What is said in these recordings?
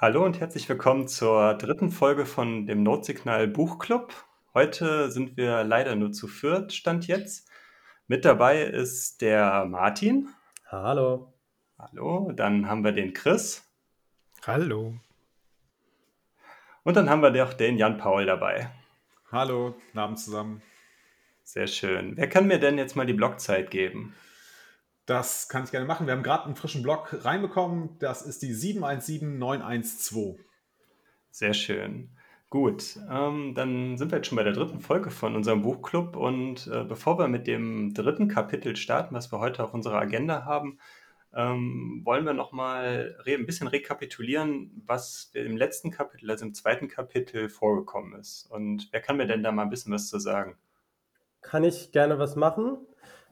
Hallo und herzlich willkommen zur dritten Folge von dem Notsignal Buchclub. Heute sind wir leider nur zu viert, Stand jetzt. Mit dabei ist der Martin. Hallo. Hallo, dann haben wir den Chris. Hallo. Und dann haben wir auch den Jan Paul dabei. Hallo, guten Abend zusammen. Sehr schön. Wer kann mir denn jetzt mal die Blockzeit geben? Das kann ich gerne machen. Wir haben gerade einen frischen Block reinbekommen. Das ist die 717912. Sehr schön. Gut, ähm, dann sind wir jetzt schon bei der dritten Folge von unserem Buchclub und äh, bevor wir mit dem dritten Kapitel starten, was wir heute auf unserer Agenda haben, ähm, wollen wir nochmal ein bisschen rekapitulieren, was im letzten Kapitel, also im zweiten Kapitel vorgekommen ist. Und wer kann mir denn da mal ein bisschen was zu sagen? Kann ich gerne was machen?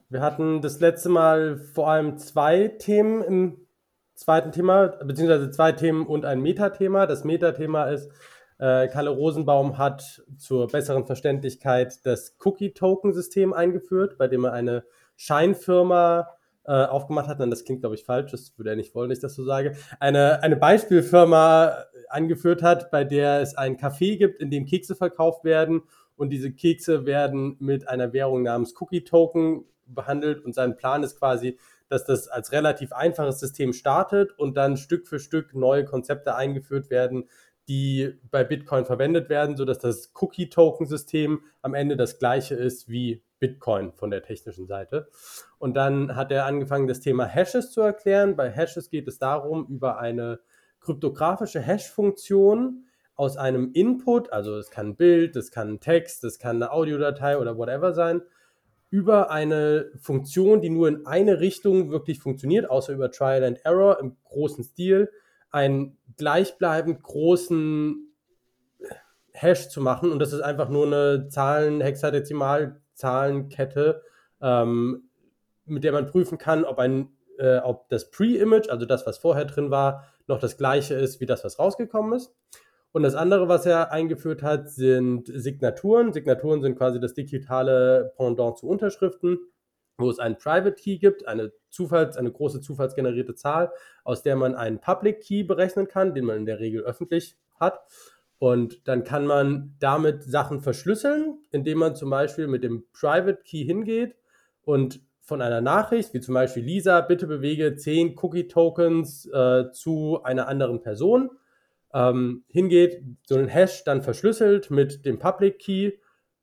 Wir hatten das letzte Mal vor allem zwei Themen im zweiten Thema, beziehungsweise zwei Themen und ein Metathema. Das Metathema ist, äh, Kalle Rosenbaum hat zur besseren Verständlichkeit das Cookie-Token-System eingeführt, bei dem er eine Scheinfirma äh, aufgemacht hat. Nein, das klingt, glaube ich, falsch, das würde er nicht wollen, dass ich das so sage. Eine, eine Beispielfirma angeführt hat, bei der es ein Café gibt, in dem Kekse verkauft werden und diese Kekse werden mit einer Währung namens Cookie Token behandelt und sein Plan ist quasi, dass das als relativ einfaches System startet und dann Stück für Stück neue Konzepte eingeführt werden, die bei Bitcoin verwendet werden, sodass das Cookie-Token-System am Ende das gleiche ist wie Bitcoin von der technischen Seite. Und dann hat er angefangen, das Thema Hashes zu erklären. Bei Hashes geht es darum, über eine kryptografische Hash-Funktion aus einem Input, also es kann ein Bild, es kann ein Text, es kann eine Audiodatei oder whatever sein, über eine Funktion, die nur in eine Richtung wirklich funktioniert, außer über Trial and Error im großen Stil, einen gleichbleibend großen Hash zu machen. Und das ist einfach nur eine Zahlen, Hexadezimal-Zahlenkette, ähm, mit der man prüfen kann, ob, ein, äh, ob das Pre-Image, also das, was vorher drin war, noch das gleiche ist wie das, was rausgekommen ist. Und das andere, was er eingeführt hat, sind Signaturen. Signaturen sind quasi das digitale Pendant zu Unterschriften, wo es einen Private Key gibt, eine, Zufalls-, eine große zufallsgenerierte Zahl, aus der man einen Public Key berechnen kann, den man in der Regel öffentlich hat. Und dann kann man damit Sachen verschlüsseln, indem man zum Beispiel mit dem Private Key hingeht und von einer Nachricht, wie zum Beispiel Lisa, bitte bewege 10 Cookie-Tokens äh, zu einer anderen Person ähm, hingeht, so einen Hash dann verschlüsselt mit dem Public Key,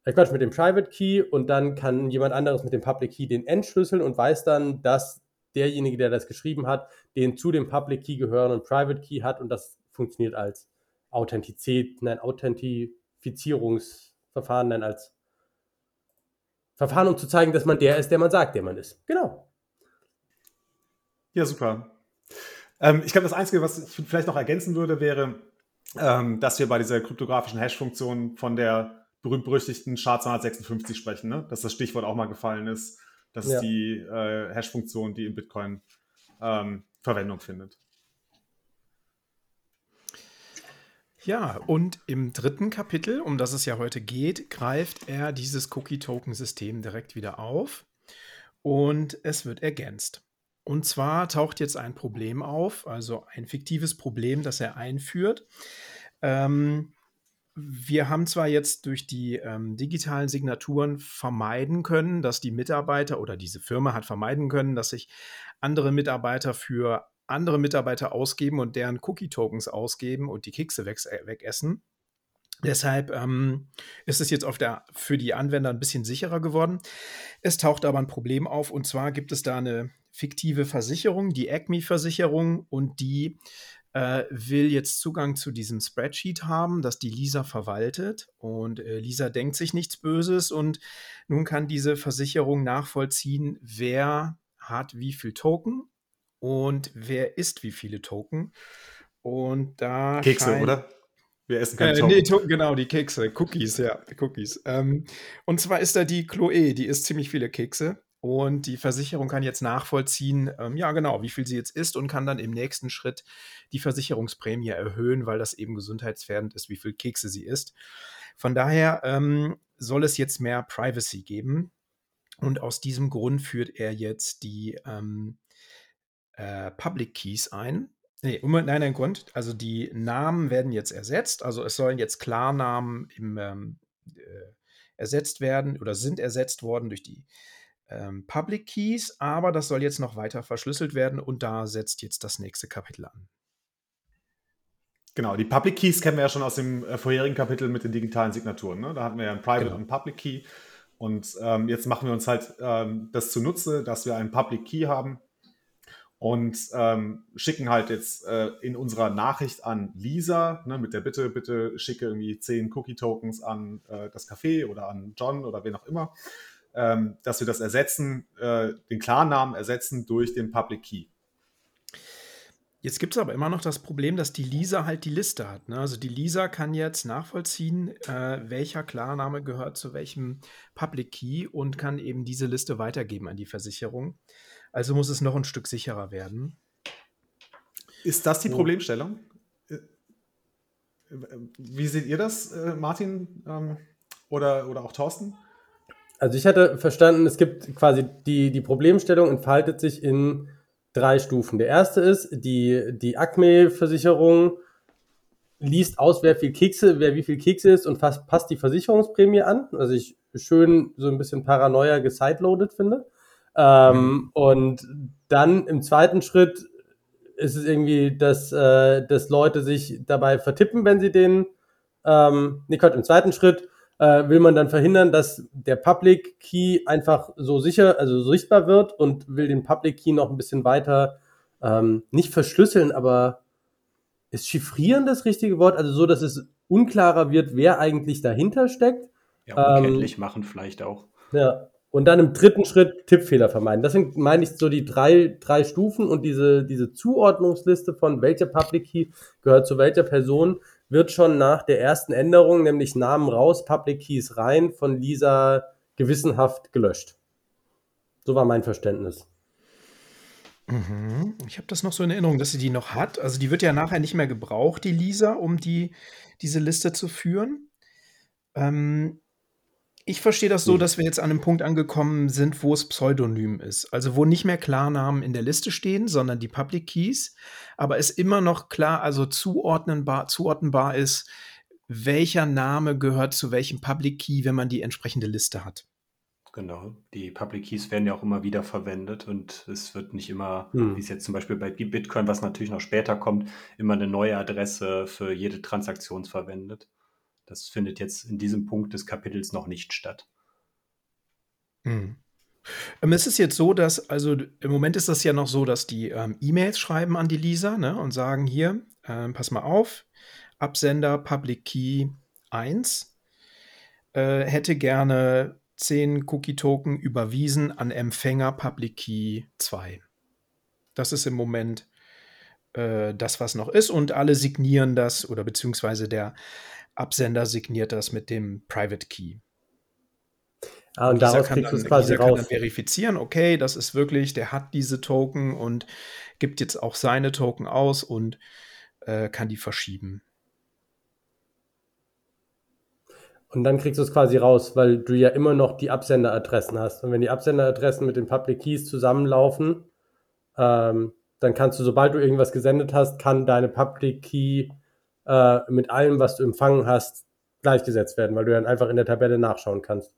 äh Quatsch, mit dem Private Key und dann kann jemand anderes mit dem Public Key den entschlüsseln und weiß dann, dass derjenige, der das geschrieben hat, den zu dem Public Key gehörenden Private Key hat und das funktioniert als Authentizität, nein, Authentifizierungsverfahren, nein, als Verfahren, um zu zeigen, dass man der ist, der man sagt, der man ist. Genau. Ja, super. Ähm, ich glaube, das Einzige, was ich vielleicht noch ergänzen würde, wäre, ähm, dass wir bei dieser kryptografischen Hash-Funktion von der berühmt-berüchtigten SHA-256 sprechen, ne? dass das Stichwort auch mal gefallen ist. Das ja. ist die äh, Hash-Funktion, die in Bitcoin ähm, Verwendung findet. Ja, und im dritten Kapitel, um das es ja heute geht, greift er dieses Cookie-Token-System direkt wieder auf und es wird ergänzt. Und zwar taucht jetzt ein Problem auf, also ein fiktives Problem, das er einführt. Ähm, wir haben zwar jetzt durch die ähm, digitalen Signaturen vermeiden können, dass die Mitarbeiter oder diese Firma hat vermeiden können, dass sich andere Mitarbeiter für andere Mitarbeiter ausgeben und deren Cookie-Tokens ausgeben und die Kekse weg, äh, wegessen. Deshalb ähm, ist es jetzt der, für die Anwender ein bisschen sicherer geworden. Es taucht aber ein Problem auf und zwar gibt es da eine fiktive Versicherung, die Acme-Versicherung, und die äh, will jetzt Zugang zu diesem Spreadsheet haben, das die Lisa verwaltet. Und äh, Lisa denkt sich nichts Böses und nun kann diese Versicherung nachvollziehen, wer hat wie viel Token und wer isst wie viele Token. Und da. Kekse, oder? Wir essen keine äh, nee, genau, die Kekse, Cookies, ja, Cookies. Ähm, und zwar ist da die Chloe, die isst ziemlich viele Kekse. Und die Versicherung kann jetzt nachvollziehen, ähm, ja genau, wie viel sie jetzt ist und kann dann im nächsten Schritt die Versicherungsprämie erhöhen, weil das eben gesundheitsfährdend ist, wie viel Kekse sie isst. Von daher ähm, soll es jetzt mehr Privacy geben. Und aus diesem Grund führt er jetzt die ähm, äh, Public Keys ein. Nee, nein, nein, Grund. Also die Namen werden jetzt ersetzt. Also es sollen jetzt Klarnamen im, ähm, äh, ersetzt werden oder sind ersetzt worden durch die ähm, Public Keys, aber das soll jetzt noch weiter verschlüsselt werden und da setzt jetzt das nächste Kapitel an. Genau, die Public Keys kennen wir ja schon aus dem äh, vorherigen Kapitel mit den digitalen Signaturen. Ne? Da hatten wir ja ein Private genau. und Public Key. Und ähm, jetzt machen wir uns halt ähm, das zunutze, dass wir einen Public Key haben und ähm, schicken halt jetzt äh, in unserer Nachricht an Lisa ne, mit der Bitte, bitte schicke irgendwie zehn Cookie-Tokens an äh, das Café oder an John oder wen auch immer, ähm, dass wir das ersetzen, äh, den Klarnamen ersetzen durch den Public Key. Jetzt gibt es aber immer noch das Problem, dass die Lisa halt die Liste hat. Ne? Also die Lisa kann jetzt nachvollziehen, äh, welcher Klarname gehört zu welchem Public Key und kann eben diese Liste weitergeben an die Versicherung. Also muss es noch ein Stück sicherer werden. Ist das die Problemstellung? Äh, wie seht ihr das, äh, Martin ähm, oder, oder auch Thorsten? Also ich hatte verstanden, es gibt quasi die, die Problemstellung entfaltet sich in drei Stufen. Der erste ist, die, die Acme-Versicherung liest aus, wer viel Kekse, wer wie viel Kekse ist und fast, passt die Versicherungsprämie an. Also ich schön so ein bisschen Paranoia gesideloadet finde. Ähm, mhm. Und dann im zweiten Schritt ist es irgendwie, dass, äh, dass Leute sich dabei vertippen, wenn sie den, ähm, nee, Gott, im zweiten Schritt äh, will man dann verhindern, dass der Public Key einfach so sicher, also so sichtbar wird und will den Public Key noch ein bisschen weiter ähm, nicht verschlüsseln, aber ist chiffrieren das richtige Wort? Also so, dass es unklarer wird, wer eigentlich dahinter steckt. Ja, unkenntlich ähm, machen vielleicht auch. Ja. Und dann im dritten Schritt Tippfehler vermeiden. Das sind, meine ich, so die drei, drei Stufen und diese, diese Zuordnungsliste von welcher Public Key gehört zu welcher Person wird schon nach der ersten Änderung, nämlich Namen raus, Public Keys rein, von Lisa gewissenhaft gelöscht. So war mein Verständnis. Mhm. Ich habe das noch so in Erinnerung, dass sie die noch hat. Also die wird ja nachher nicht mehr gebraucht, die Lisa, um die, diese Liste zu führen. Ähm, ich verstehe das so, dass wir jetzt an einem Punkt angekommen sind, wo es pseudonym ist. Also wo nicht mehr Klarnamen in der Liste stehen, sondern die Public Keys, aber es immer noch klar, also zuordnenbar, zuordnenbar ist, welcher Name gehört zu welchem Public Key, wenn man die entsprechende Liste hat. Genau, die Public Keys werden ja auch immer wieder verwendet und es wird nicht immer, hm. wie es jetzt zum Beispiel bei Bitcoin, was natürlich noch später kommt, immer eine neue Adresse für jede Transaktion verwendet. Das findet jetzt in diesem Punkt des Kapitels noch nicht statt. Hm. Es ist jetzt so, dass, also im Moment ist das ja noch so, dass die ähm, E-Mails schreiben an die Lisa ne, und sagen: Hier, äh, pass mal auf, Absender Public Key 1 äh, hätte gerne 10 Cookie-Token überwiesen an Empfänger Public Key 2. Das ist im Moment äh, das, was noch ist, und alle signieren das oder beziehungsweise der Absender signiert das mit dem Private Key. Ah, und, und daraus kriegst du es quasi raus. Kann verifizieren, okay, das ist wirklich, der hat diese Token und gibt jetzt auch seine Token aus und äh, kann die verschieben. Und dann kriegst du es quasi raus, weil du ja immer noch die Absenderadressen hast. Und wenn die Absenderadressen mit den Public Keys zusammenlaufen, ähm, dann kannst du, sobald du irgendwas gesendet hast, kann deine Public Key äh, mit allem, was du empfangen hast, gleichgesetzt werden, weil du dann einfach in der Tabelle nachschauen kannst.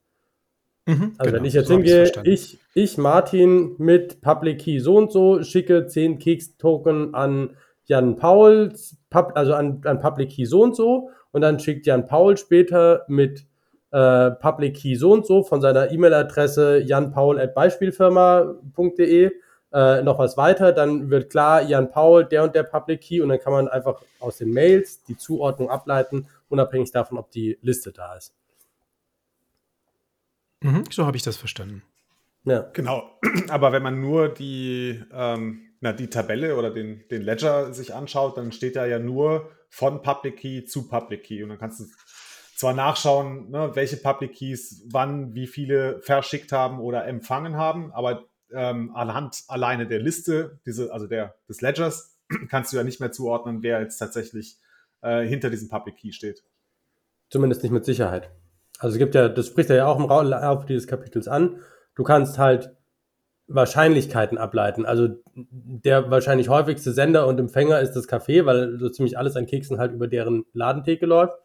Mhm, also genau, wenn ich jetzt so hingehe, ich, ich, Martin, mit Public Key so und so, schicke 10 Keks-Token an Jan Paul, also an, an Public Key so und so, und dann schickt Jan Paul später mit äh, Public Key so und so von seiner E-Mail-Adresse janpaul.beispielfirma.de äh, noch was weiter, dann wird klar, Jan Paul, der und der Public Key und dann kann man einfach aus den Mails die Zuordnung ableiten, unabhängig davon, ob die Liste da ist. Mhm, so habe ich das verstanden. Ja. Genau. Aber wenn man nur die, ähm, na, die Tabelle oder den, den Ledger sich anschaut, dann steht da ja nur von Public Key zu Public Key. Und dann kannst du zwar nachschauen, ne, welche Public Keys wann wie viele verschickt haben oder empfangen haben, aber ähm, anhand alleine der Liste, diese, also der, des Ledgers, kannst du ja nicht mehr zuordnen, wer jetzt tatsächlich äh, hinter diesem Public Key steht. Zumindest nicht mit Sicherheit. Also es gibt ja, das spricht er ja auch im Laufe dieses Kapitels an. Du kannst halt Wahrscheinlichkeiten ableiten. Also der wahrscheinlich häufigste Sender und Empfänger ist das Café, weil so ziemlich alles an Keksen halt über deren Ladentheke läuft.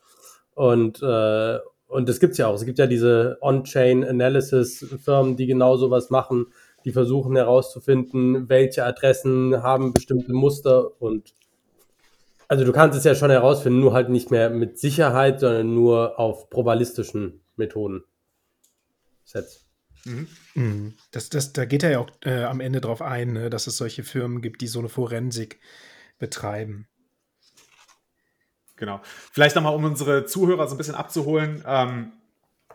Und, äh, und das gibt's ja auch. Es gibt ja diese On-Chain-Analysis-Firmen, die genau sowas machen, die versuchen herauszufinden, welche Adressen haben bestimmte Muster und also du kannst es ja schon herausfinden, nur halt nicht mehr mit Sicherheit, sondern nur auf probablistischen Methoden. Sets. Mhm. mhm. Das, das, da geht er ja auch äh, am Ende drauf ein, ne, dass es solche Firmen gibt, die so eine Forensik betreiben. Genau. Vielleicht nochmal, um unsere Zuhörer so ein bisschen abzuholen. Ähm,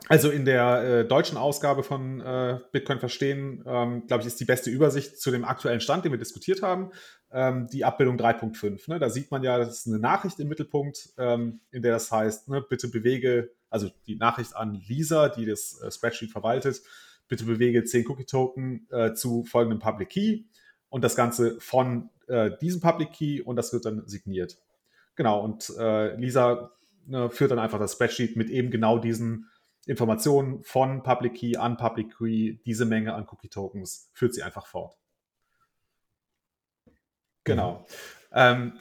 also in der äh, deutschen Ausgabe von äh, Bitcoin verstehen, ähm, glaube ich, ist die beste Übersicht zu dem aktuellen Stand, den wir diskutiert haben, ähm, die Abbildung 3.5. Ne? Da sieht man ja, das ist eine Nachricht im Mittelpunkt, ähm, in der das heißt, ne, bitte bewege, also die Nachricht an Lisa, die das äh, Spreadsheet verwaltet, bitte bewege 10 Cookie-Token äh, zu folgendem Public Key und das Ganze von äh, diesem Public Key und das wird dann signiert. Genau, und äh, Lisa ne, führt dann einfach das Spreadsheet mit eben genau diesen Informationen von Public Key an Public Key, diese Menge an Cookie Tokens, führt sie einfach fort. Genau. Mhm. Ähm,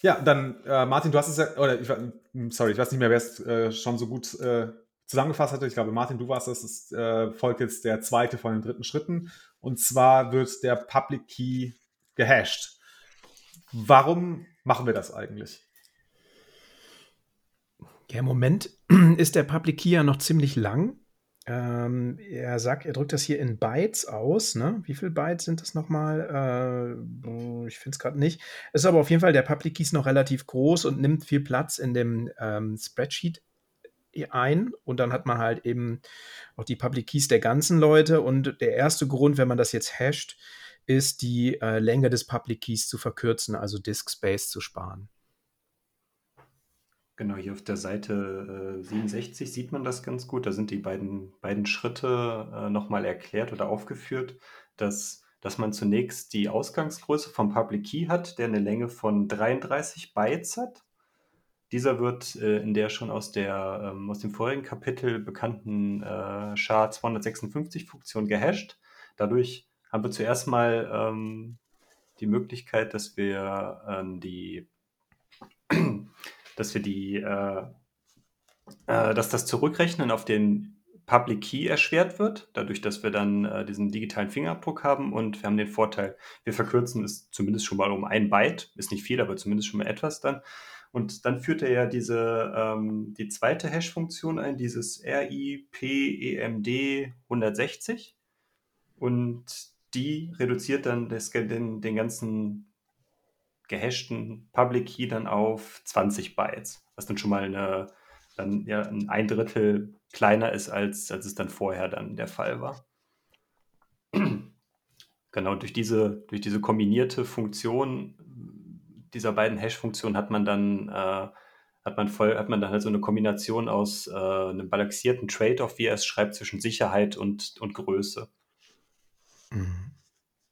ja, dann, äh, Martin, du hast es ja, oder ich, hm, sorry, ich weiß nicht mehr, wer es äh, schon so gut äh, zusammengefasst hatte. Ich glaube, Martin, du warst das. Es äh, folgt jetzt der zweite von den dritten Schritten. Und zwar wird der Public Key gehashed. Warum machen wir das eigentlich? Ja, im Moment ist der Public Key ja noch ziemlich lang. Ähm, er sagt, er drückt das hier in Bytes aus. Ne? Wie viele Bytes sind das nochmal? Äh, ich finde es gerade nicht. Ist aber auf jeden Fall, der Public Key ist noch relativ groß und nimmt viel Platz in dem ähm, Spreadsheet ein. Und dann hat man halt eben auch die Public Keys der ganzen Leute. Und der erste Grund, wenn man das jetzt hasht, ist die äh, Länge des Public Keys zu verkürzen, also Disk Space zu sparen. Genau, hier auf der Seite äh, 67 sieht man das ganz gut. Da sind die beiden, beiden Schritte äh, nochmal erklärt oder aufgeführt, dass, dass man zunächst die Ausgangsgröße vom Public Key hat, der eine Länge von 33 Bytes hat. Dieser wird äh, in der schon aus, der, ähm, aus dem vorigen Kapitel bekannten äh, SHA-256-Funktion gehasht. Dadurch haben wir zuerst mal ähm, die Möglichkeit, dass wir äh, die dass wir die, äh, äh, dass das Zurückrechnen auf den Public Key erschwert wird, dadurch, dass wir dann äh, diesen digitalen Fingerabdruck haben und wir haben den Vorteil, wir verkürzen es zumindest schon mal um ein Byte, ist nicht viel, aber zumindest schon mal etwas dann. Und dann führt er ja diese, ähm, die zweite Hash-Funktion ein, dieses RIPEMD 160. Und die reduziert dann das, den, den ganzen gehashten Public Key dann auf 20 Bytes, was dann schon mal eine, dann ja ein Drittel kleiner ist, als, als es dann vorher dann der Fall war. genau, durch diese, durch diese kombinierte Funktion dieser beiden Hash-Funktionen hat man dann äh, hat man voll, hat man dann halt so eine Kombination aus äh, einem balancierten Trade-off, wie er es schreibt, zwischen Sicherheit und, und Größe. Mhm.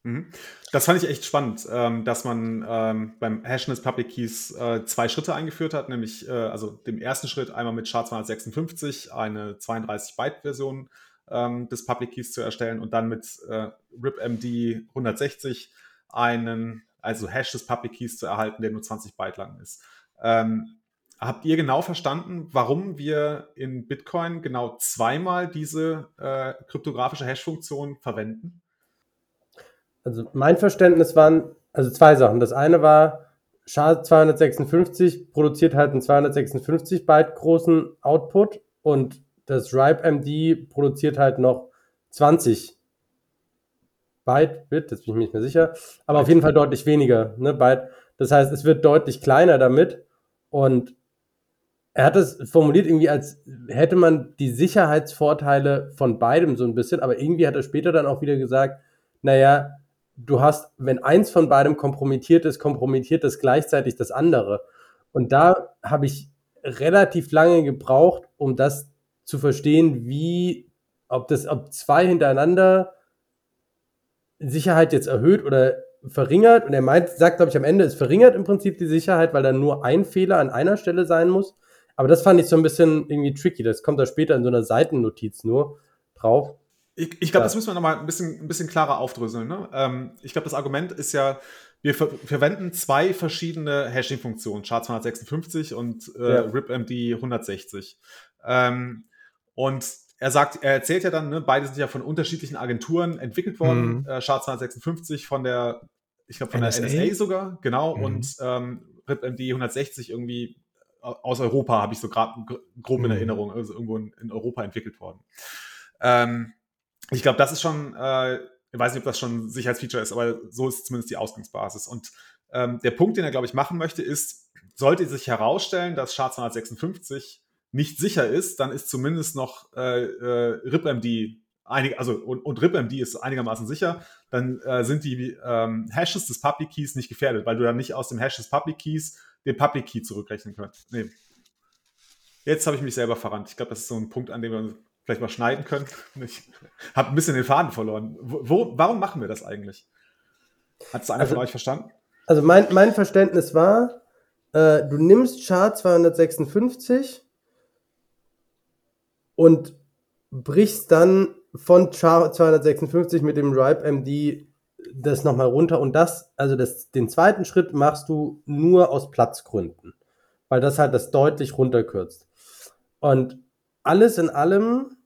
Mhm. Das fand ich echt spannend, ähm, dass man ähm, beim Hashen des Public Keys äh, zwei Schritte eingeführt hat, nämlich äh, also dem ersten Schritt einmal mit SHA-256 eine 32-Byte-Version ähm, des Public Keys zu erstellen und dann mit äh, RIPMD 160 einen, also Hash des Public Keys zu erhalten, der nur 20 Byte lang ist. Habt ihr genau verstanden, warum wir in Bitcoin genau zweimal diese kryptografische Hash-Funktion verwenden? Also mein Verständnis waren also zwei Sachen. Das eine war, SHA-256 produziert halt einen 256 Byte großen Output und das RIPE-MD produziert halt noch 20 Byte, Bit, das bin ich mir nicht mehr sicher, aber auf jeden Fall deutlich weniger ne, Byte. Das heißt, es wird deutlich kleiner damit und er hat es formuliert irgendwie, als hätte man die Sicherheitsvorteile von beidem so ein bisschen, aber irgendwie hat er später dann auch wieder gesagt, naja, du hast, wenn eins von beidem kompromittiert ist, kompromittiert das gleichzeitig das andere. Und da habe ich relativ lange gebraucht, um das zu verstehen, wie, ob das, ob zwei hintereinander Sicherheit jetzt erhöht oder verringert. Und er meint, sagt, glaube ich, am Ende, es verringert im Prinzip die Sicherheit, weil dann nur ein Fehler an einer Stelle sein muss. Aber das fand ich so ein bisschen irgendwie tricky. Das kommt da später in so einer Seitennotiz nur drauf. Ich, ich glaube, das müssen wir nochmal ein bisschen, ein bisschen klarer aufdröseln. Ne? Ähm, ich glaube, das Argument ist ja, wir ver verwenden zwei verschiedene Hashing-Funktionen, SHA-256 und äh, ja. RIPMD 160. Ähm, und er sagt, er erzählt ja dann, ne, beide sind ja von unterschiedlichen Agenturen entwickelt worden. Mhm. Äh, SHA-256 von der, ich glaube, von NSA? der NSA sogar, genau, mhm. und ähm, RIPMD 160 irgendwie aus Europa, habe ich so gerade grob in mhm. Erinnerung, also irgendwo in, in Europa entwickelt worden. Ähm, ich glaube, das ist schon, äh, ich weiß nicht, ob das schon ein Sicherheitsfeature ist, aber so ist zumindest die Ausgangsbasis. Und ähm, der Punkt, den er, glaube ich, machen möchte, ist, sollte sich herausstellen, dass SHA-256 nicht sicher ist, dann ist zumindest noch äh, äh, RipMD einig, also und, und RipMD ist einigermaßen sicher, dann äh, sind die ähm, Hashes des Public Keys nicht gefährdet, weil du dann nicht aus dem Hash des Public Keys den Public Key zurückrechnen kannst. Nee. Jetzt habe ich mich selber verrannt. Ich glaube, das ist so ein Punkt, an dem wir vielleicht mal schneiden können. Ich habe ein bisschen den Faden verloren. Wo, warum machen wir das eigentlich? Hat es einer also, von euch verstanden? Also mein, mein Verständnis war, äh, du nimmst Char 256 und brichst dann von Char 256 mit dem Ripe MD das nochmal runter und das, also das, den zweiten Schritt machst du nur aus Platzgründen, weil das halt das deutlich runterkürzt. Und alles in allem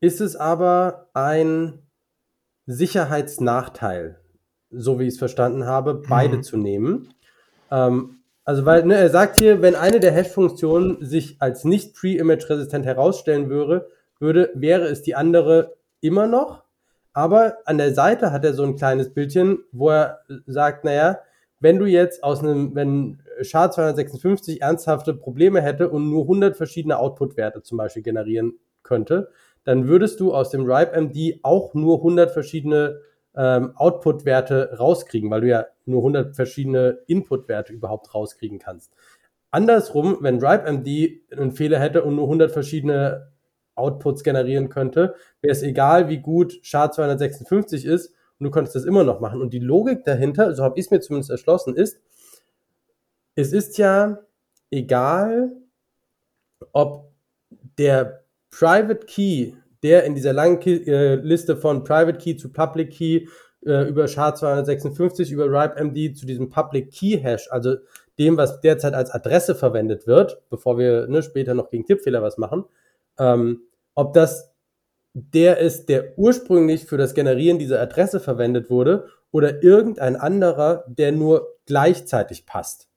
ist es aber ein Sicherheitsnachteil, so wie ich es verstanden habe, beide mhm. zu nehmen. Ähm, also, weil ne, er sagt hier, wenn eine der Hash-Funktionen sich als nicht pre-image-resistent herausstellen würde, würde, wäre es die andere immer noch. Aber an der Seite hat er so ein kleines Bildchen, wo er sagt, naja, wenn du jetzt aus einem, wenn SHA-256 ernsthafte Probleme hätte und nur 100 verschiedene Output-Werte zum Beispiel generieren könnte, dann würdest du aus dem RIPE-MD auch nur 100 verschiedene ähm, Output-Werte rauskriegen, weil du ja nur 100 verschiedene Input-Werte überhaupt rauskriegen kannst. Andersrum, wenn RIPE-MD einen Fehler hätte und nur 100 verschiedene Outputs generieren könnte, wäre es egal, wie gut SHA-256 ist und du könntest das immer noch machen. Und die Logik dahinter, so habe ich es mir zumindest erschlossen, ist, es ist ja egal, ob der Private Key, der in dieser langen Key, äh, Liste von Private Key zu Public Key äh, über SHA-256, über RIPE-MD zu diesem Public Key Hash, also dem, was derzeit als Adresse verwendet wird, bevor wir ne, später noch gegen Tippfehler was machen, ähm, ob das der ist, der ursprünglich für das Generieren dieser Adresse verwendet wurde oder irgendein anderer, der nur gleichzeitig passt.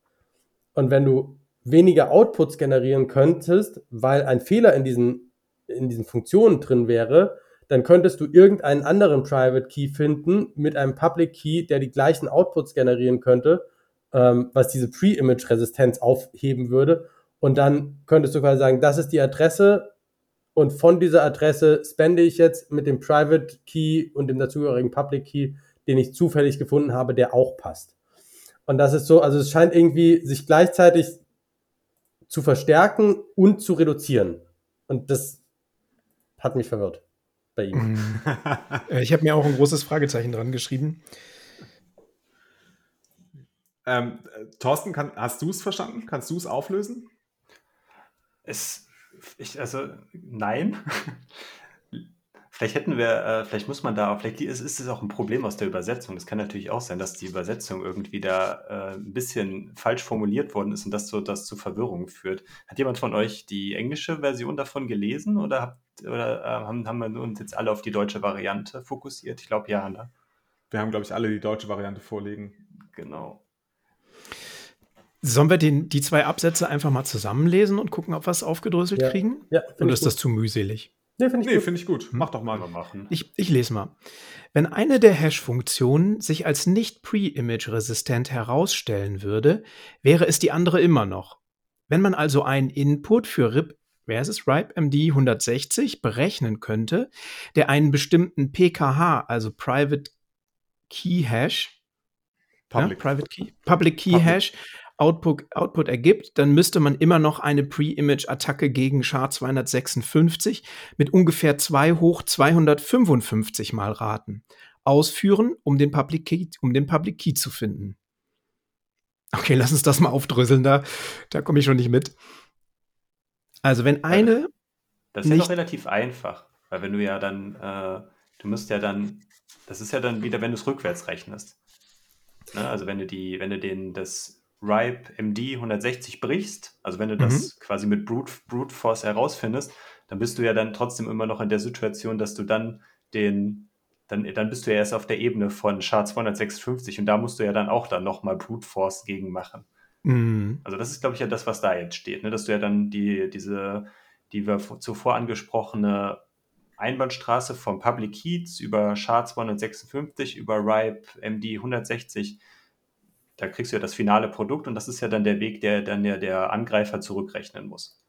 Und wenn du weniger Outputs generieren könntest, weil ein Fehler in diesen in diesen Funktionen drin wäre, dann könntest du irgendeinen anderen Private Key finden mit einem Public Key, der die gleichen Outputs generieren könnte, ähm, was diese Pre-Image-Resistenz aufheben würde. Und dann könntest du quasi sagen, das ist die Adresse und von dieser Adresse spende ich jetzt mit dem Private Key und dem dazugehörigen Public Key, den ich zufällig gefunden habe, der auch passt. Und das ist so, also es scheint irgendwie sich gleichzeitig zu verstärken und zu reduzieren. Und das hat mich verwirrt bei ihm. Mhm. Äh, ich habe mir auch ein großes Fragezeichen dran geschrieben. Ähm, Thorsten, kann, hast du es verstanden? Kannst du es auflösen? Es, ich, also, nein. Vielleicht hätten wir, äh, vielleicht muss man da, vielleicht ist, ist es auch ein Problem aus der Übersetzung. Es kann natürlich auch sein, dass die Übersetzung irgendwie da äh, ein bisschen falsch formuliert worden ist und das, so, das zu Verwirrung führt. Hat jemand von euch die englische Version davon gelesen oder, habt, oder äh, haben, haben wir uns jetzt alle auf die deutsche Variante fokussiert? Ich glaube ja, ne? Wir haben, glaube ich, alle die deutsche Variante vorliegen. Genau. Sollen wir den, die zwei Absätze einfach mal zusammenlesen und gucken, ob wir es aufgedröselt ja. kriegen? Ja. Oder ist gut. das zu mühselig? Nee, finde ich, nee, find ich gut. Mach doch mal. Machen. Ich, ich lese mal. Wenn eine der Hash-Funktionen sich als nicht pre-image-resistent herausstellen würde, wäre es die andere immer noch. Wenn man also einen Input für RIP wer ist es, RIPE-MD 160 berechnen könnte, der einen bestimmten PKH, also Private Key Hash, Public, ja, Private Key, Public Key Public. Hash Output, Output ergibt, dann müsste man immer noch eine Pre-Image-Attacke gegen SHA-256 mit ungefähr 2 hoch 255 mal raten. Ausführen, um den Public Key, um den Public Key zu finden. Okay, lass uns das mal aufdröseln, da, da komme ich schon nicht mit. Also wenn eine. Das ist ja doch relativ einfach, weil wenn du ja dann äh, du musst ja dann, das ist ja dann wieder, wenn du es rückwärts rechnest. Ne? Also wenn du die, wenn du den das Ripe MD 160 brichst, also wenn du das mhm. quasi mit Brute, Brute Force herausfindest, dann bist du ja dann trotzdem immer noch in der Situation, dass du dann den, dann, dann bist du ja erst auf der Ebene von SHA 256 und da musst du ja dann auch dann nochmal Brute Force gegen machen. Mhm. Also das ist, glaube ich, ja das, was da jetzt steht, ne? dass du ja dann die, diese, die wir zuvor angesprochene Einbahnstraße vom Public Keys über SHA 256 über RIPE MD 160, da kriegst du ja das finale Produkt und das ist ja dann der Weg, der dann der, der Angreifer zurückrechnen muss.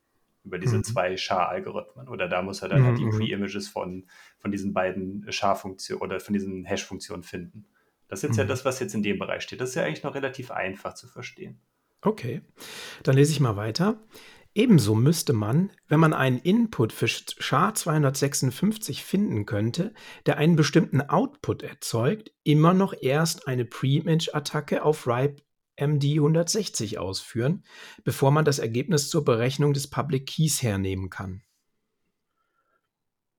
Über diese mhm. zwei SHA-Algorithmen. Oder da muss er dann mhm. halt die mhm. Pre-Images von, von diesen beiden SHA-Funktionen oder von diesen Hash-Funktionen finden. Das ist jetzt mhm. ja das, was jetzt in dem Bereich steht. Das ist ja eigentlich noch relativ einfach zu verstehen. Okay, dann lese ich mal weiter. Ebenso müsste man, wenn man einen Input für SHA-256 finden könnte, der einen bestimmten Output erzeugt, immer noch erst eine Pre-Image-Attacke auf RIPE MD 160 ausführen, bevor man das Ergebnis zur Berechnung des Public Keys hernehmen kann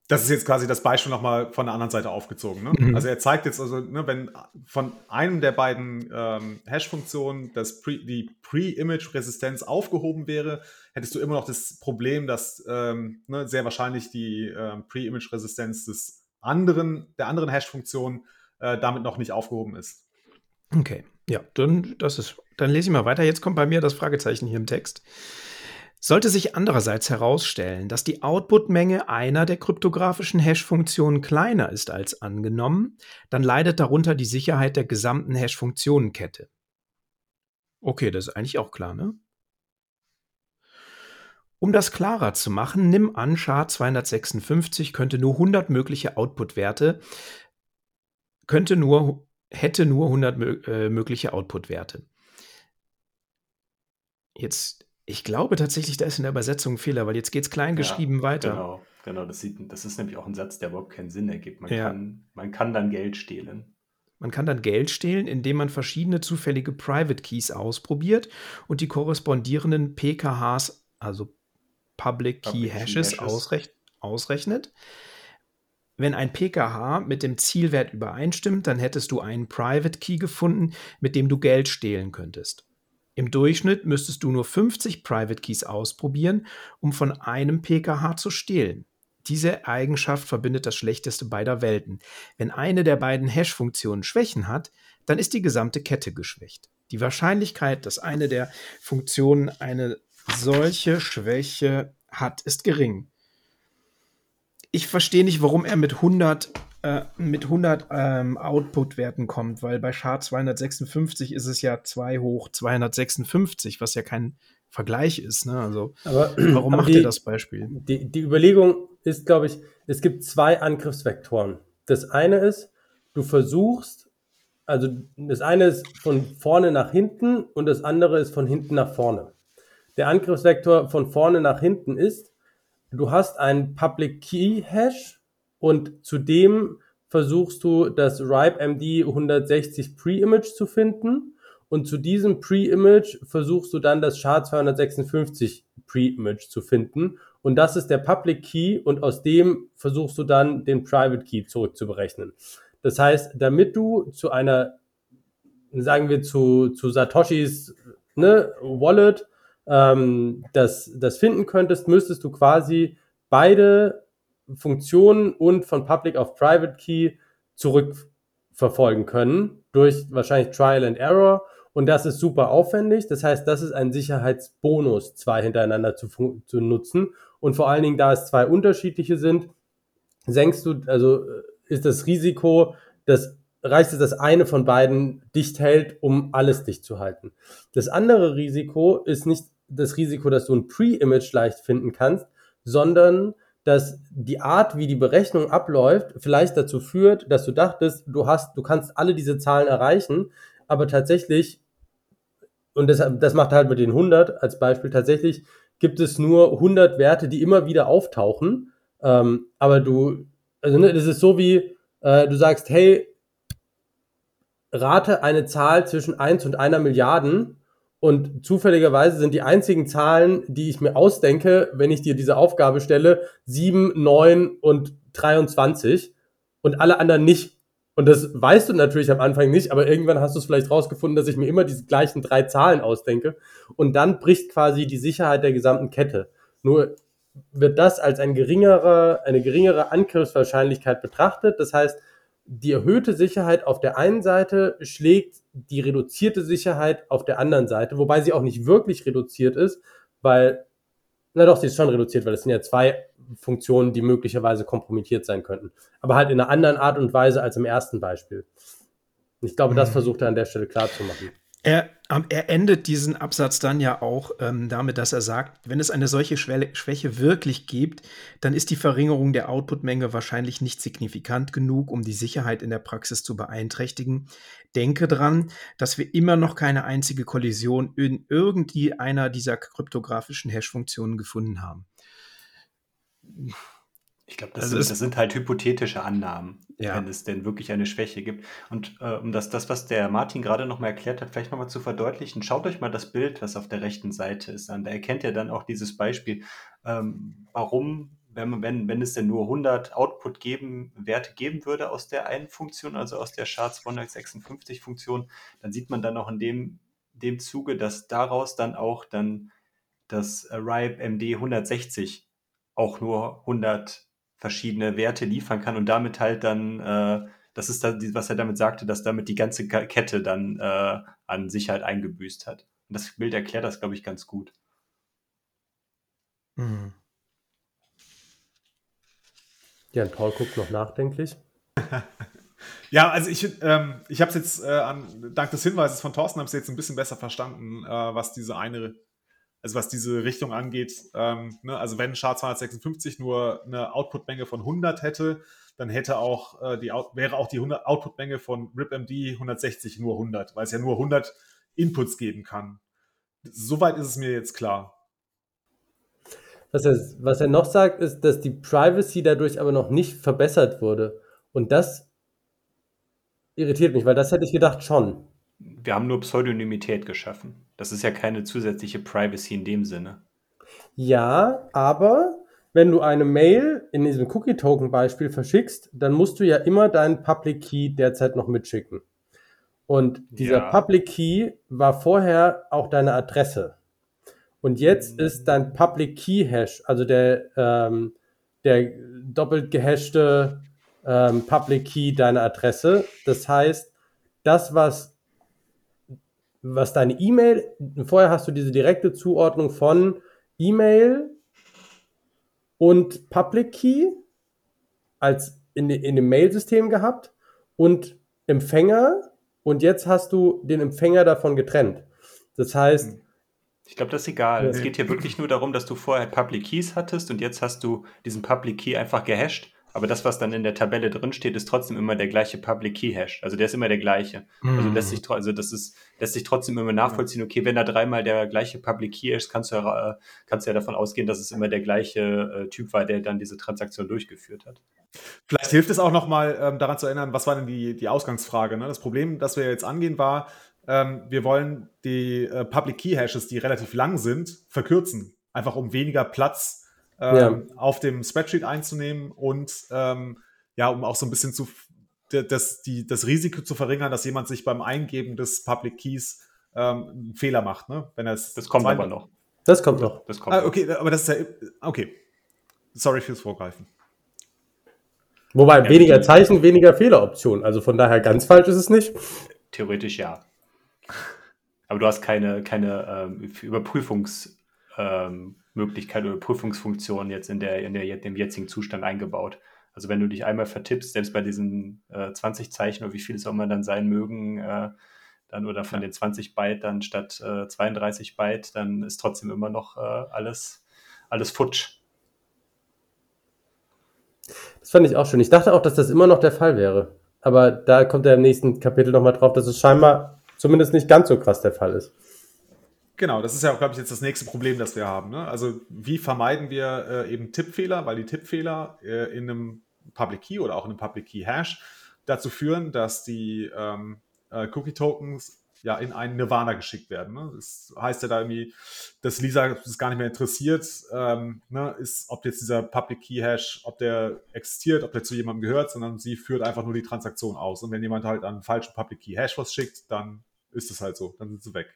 das ist jetzt quasi das Beispiel nochmal von der anderen Seite aufgezogen. Ne? Mhm. Also er zeigt jetzt, also ne, wenn von einem der beiden ähm, Hash-Funktionen Pre, die Pre-Image-Resistenz aufgehoben wäre, hättest du immer noch das Problem, dass ähm, ne, sehr wahrscheinlich die ähm, Pre-Image-Resistenz des anderen, der anderen Hash-Funktion äh, damit noch nicht aufgehoben ist. Okay, ja, dann, das ist, dann lese ich mal weiter. Jetzt kommt bei mir das Fragezeichen hier im Text. Sollte sich andererseits herausstellen, dass die Output-Menge einer der kryptografischen Hash-Funktionen kleiner ist als angenommen, dann leidet darunter die Sicherheit der gesamten Hash-Funktionenkette. Okay, das ist eigentlich auch klar, ne? Um das klarer zu machen, nimm an, SHA-256 könnte nur 100 mögliche Output-Werte, könnte nur, hätte nur 100 äh, mögliche Output-Werte. Jetzt ich glaube tatsächlich, da ist in der Übersetzung ein Fehler, weil jetzt geht es klein geschrieben ja, weiter. Genau, genau. Das, sieht, das ist nämlich auch ein Satz, der überhaupt keinen Sinn ergibt. Man, ja. kann, man kann dann Geld stehlen. Man kann dann Geld stehlen, indem man verschiedene zufällige Private Keys ausprobiert und die korrespondierenden PKHs, also Public Key Public Hashes, Key Hashes. ausrechnet. Wenn ein PKH mit dem Zielwert übereinstimmt, dann hättest du einen Private Key gefunden, mit dem du Geld stehlen könntest. Im Durchschnitt müsstest du nur 50 Private Keys ausprobieren, um von einem PKH zu stehlen. Diese Eigenschaft verbindet das Schlechteste beider Welten. Wenn eine der beiden Hash-Funktionen Schwächen hat, dann ist die gesamte Kette geschwächt. Die Wahrscheinlichkeit, dass eine der Funktionen eine solche Schwäche hat, ist gering. Ich verstehe nicht, warum er mit 100 äh, mit 100 ähm, Output-Werten kommt, weil bei SHA 256 ist es ja 2 hoch 256, was ja kein Vergleich ist. Ne? Also, aber, warum aber macht die, ihr das Beispiel? Die, die Überlegung ist, glaube ich, es gibt zwei Angriffsvektoren. Das eine ist, du versuchst, also das eine ist von vorne nach hinten und das andere ist von hinten nach vorne. Der Angriffsvektor von vorne nach hinten ist, du hast einen Public Key Hash und zudem versuchst du das RIPE-MD 160 Pre-Image zu finden und zu diesem Pre-Image versuchst du dann das SHA-256 Pre-Image zu finden und das ist der Public Key und aus dem versuchst du dann den Private Key zurückzuberechnen. Das heißt, damit du zu einer, sagen wir zu, zu Satoshis ne, Wallet ähm, das, das finden könntest, müsstest du quasi beide Funktionen und von Public auf Private Key zurückverfolgen können durch wahrscheinlich Trial and Error. Und das ist super aufwendig. Das heißt, das ist ein Sicherheitsbonus, zwei hintereinander zu, zu nutzen. Und vor allen Dingen, da es zwei unterschiedliche sind, senkst du, also äh, ist das Risiko, dass reicht es, dass eine von beiden dicht hält, um alles dicht zu halten. Das andere Risiko ist nicht das Risiko, dass du ein Pre-Image leicht finden kannst, sondern dass die Art, wie die Berechnung abläuft, vielleicht dazu führt, dass du dachtest, du hast, du kannst alle diese Zahlen erreichen, aber tatsächlich, und das, das macht halt mit den 100 als Beispiel, tatsächlich gibt es nur 100 Werte, die immer wieder auftauchen, ähm, aber du, also ne, das ist so wie, äh, du sagst, hey, rate eine Zahl zwischen 1 und einer Milliarden und zufälligerweise sind die einzigen Zahlen, die ich mir ausdenke, wenn ich dir diese Aufgabe stelle, 7, 9 und 23. und alle anderen nicht. Und das weißt du natürlich am Anfang nicht, aber irgendwann hast du es vielleicht rausgefunden, dass ich mir immer diese gleichen drei Zahlen ausdenke. Und dann bricht quasi die Sicherheit der gesamten Kette. Nur wird das als ein geringerer, eine geringere Angriffswahrscheinlichkeit betrachtet. Das heißt, die erhöhte Sicherheit auf der einen Seite schlägt die reduzierte Sicherheit auf der anderen Seite, wobei sie auch nicht wirklich reduziert ist, weil, na doch, sie ist schon reduziert, weil es sind ja zwei Funktionen, die möglicherweise kompromittiert sein könnten. Aber halt in einer anderen Art und Weise als im ersten Beispiel. Ich glaube, das mhm. versucht er an der Stelle klarzumachen. Er, er endet diesen Absatz dann ja auch ähm, damit, dass er sagt, wenn es eine solche Schwäche wirklich gibt, dann ist die Verringerung der Outputmenge wahrscheinlich nicht signifikant genug, um die Sicherheit in der Praxis zu beeinträchtigen. Denke dran, dass wir immer noch keine einzige Kollision in irgendwie einer dieser kryptografischen Hash-Funktionen gefunden haben. Ich glaube, das, also das, sind halt hypothetische Annahmen, ja. wenn es denn wirklich eine Schwäche gibt. Und äh, um das, das, was der Martin gerade nochmal erklärt hat, vielleicht nochmal zu verdeutlichen, schaut euch mal das Bild, was auf der rechten Seite ist, an. Da erkennt ihr dann auch dieses Beispiel, ähm, warum, wenn, wenn, wenn es denn nur 100 Output geben, Werte geben würde aus der einen Funktion, also aus der SHA-256-Funktion, dann sieht man dann auch in dem, dem Zuge, dass daraus dann auch dann das RIPE MD 160 auch nur 100 verschiedene Werte liefern kann und damit halt dann, äh, das ist das, was er damit sagte, dass damit die ganze Kette dann äh, an Sicherheit eingebüßt hat. Und das Bild erklärt das, glaube ich, ganz gut. Mhm. Ja, Paul guckt noch nachdenklich. ja, also ich, ähm, ich habe es jetzt äh, an, dank des Hinweises von Thorsten habe ich jetzt ein bisschen besser verstanden, äh, was diese eine also was diese Richtung angeht, ähm, ne, also wenn SHA-256 nur eine Output-Menge von 100 hätte, dann hätte auch äh, die wäre auch die Output-Menge von RipMD 160 nur 100, weil es ja nur 100 Inputs geben kann. Soweit ist es mir jetzt klar. Was er, was er noch sagt, ist, dass die Privacy dadurch aber noch nicht verbessert wurde. Und das irritiert mich, weil das hätte ich gedacht schon. Wir haben nur Pseudonymität geschaffen. Das ist ja keine zusätzliche Privacy in dem Sinne. Ja, aber wenn du eine Mail in diesem Cookie-Token-Beispiel verschickst, dann musst du ja immer deinen Public Key derzeit noch mitschicken. Und dieser ja. Public Key war vorher auch deine Adresse. Und jetzt mhm. ist dein Public Key Hash, also der, ähm, der doppelt gehashte ähm, Public Key deine Adresse. Das heißt, das, was was deine E-Mail, vorher hast du diese direkte Zuordnung von E-Mail und Public Key als in, in dem Mail-System gehabt und Empfänger und jetzt hast du den Empfänger davon getrennt. Das heißt, ich glaube, das ist egal. Ja. Es geht hier wirklich nur darum, dass du vorher Public Keys hattest und jetzt hast du diesen Public Key einfach gehasht aber das, was dann in der Tabelle drin steht, ist trotzdem immer der gleiche Public Key Hash. Also der ist immer der gleiche. Mhm. Also lässt sich, also das ist, lässt sich trotzdem immer nachvollziehen. Okay, wenn da dreimal der gleiche Public Key ist, kannst du ja, äh, kannst du ja davon ausgehen, dass es immer der gleiche äh, Typ war, der dann diese Transaktion durchgeführt hat. Vielleicht hilft es auch nochmal ähm, daran zu erinnern, was war denn die, die Ausgangsfrage? Ne? Das Problem, das wir jetzt angehen, war, ähm, wir wollen die äh, Public Key Hashes, die relativ lang sind, verkürzen. Einfach um weniger Platz ähm, ja. auf dem Spreadsheet einzunehmen und ähm, ja, um auch so ein bisschen zu das, die, das Risiko zu verringern, dass jemand sich beim Eingeben des Public Keys ähm, einen Fehler macht, ne? Wenn es das kommt aber noch. Das kommt noch. Das kommt ah, okay, noch. aber das ist ja okay. Sorry fürs Vorgreifen. Wobei ja, weniger Zeichen, weniger Fehleroptionen. Also von daher ganz falsch ist es nicht. Theoretisch ja. Aber du hast keine, keine ähm, Überprüfungs- ähm, Möglichkeit oder Prüfungsfunktion jetzt in, der, in der, dem jetzigen Zustand eingebaut. Also wenn du dich einmal vertippst, selbst bei diesen äh, 20 Zeichen oder wie viele es auch immer dann sein mögen, äh, dann oder von ja. den 20 Byte dann statt äh, 32 Byte, dann ist trotzdem immer noch äh, alles, alles futsch. Das fand ich auch schön. Ich dachte auch, dass das immer noch der Fall wäre. Aber da kommt er im nächsten Kapitel nochmal drauf, dass es scheinbar zumindest nicht ganz so krass der Fall ist. Genau, das ist ja auch, glaube ich, jetzt das nächste Problem, das wir haben. Ne? Also wie vermeiden wir äh, eben Tippfehler, weil die Tippfehler äh, in einem Public Key oder auch in einem Public Key Hash dazu führen, dass die ähm, äh, Cookie Tokens ja, in einen Nirvana geschickt werden. Ne? Das heißt ja da irgendwie, dass Lisa das gar nicht mehr interessiert, ähm, ne, ist, ob jetzt dieser Public Key Hash, ob der existiert, ob der zu jemandem gehört, sondern sie führt einfach nur die Transaktion aus. Und wenn jemand halt an falschen Public Key Hash was schickt, dann ist es halt so, dann sind sie weg.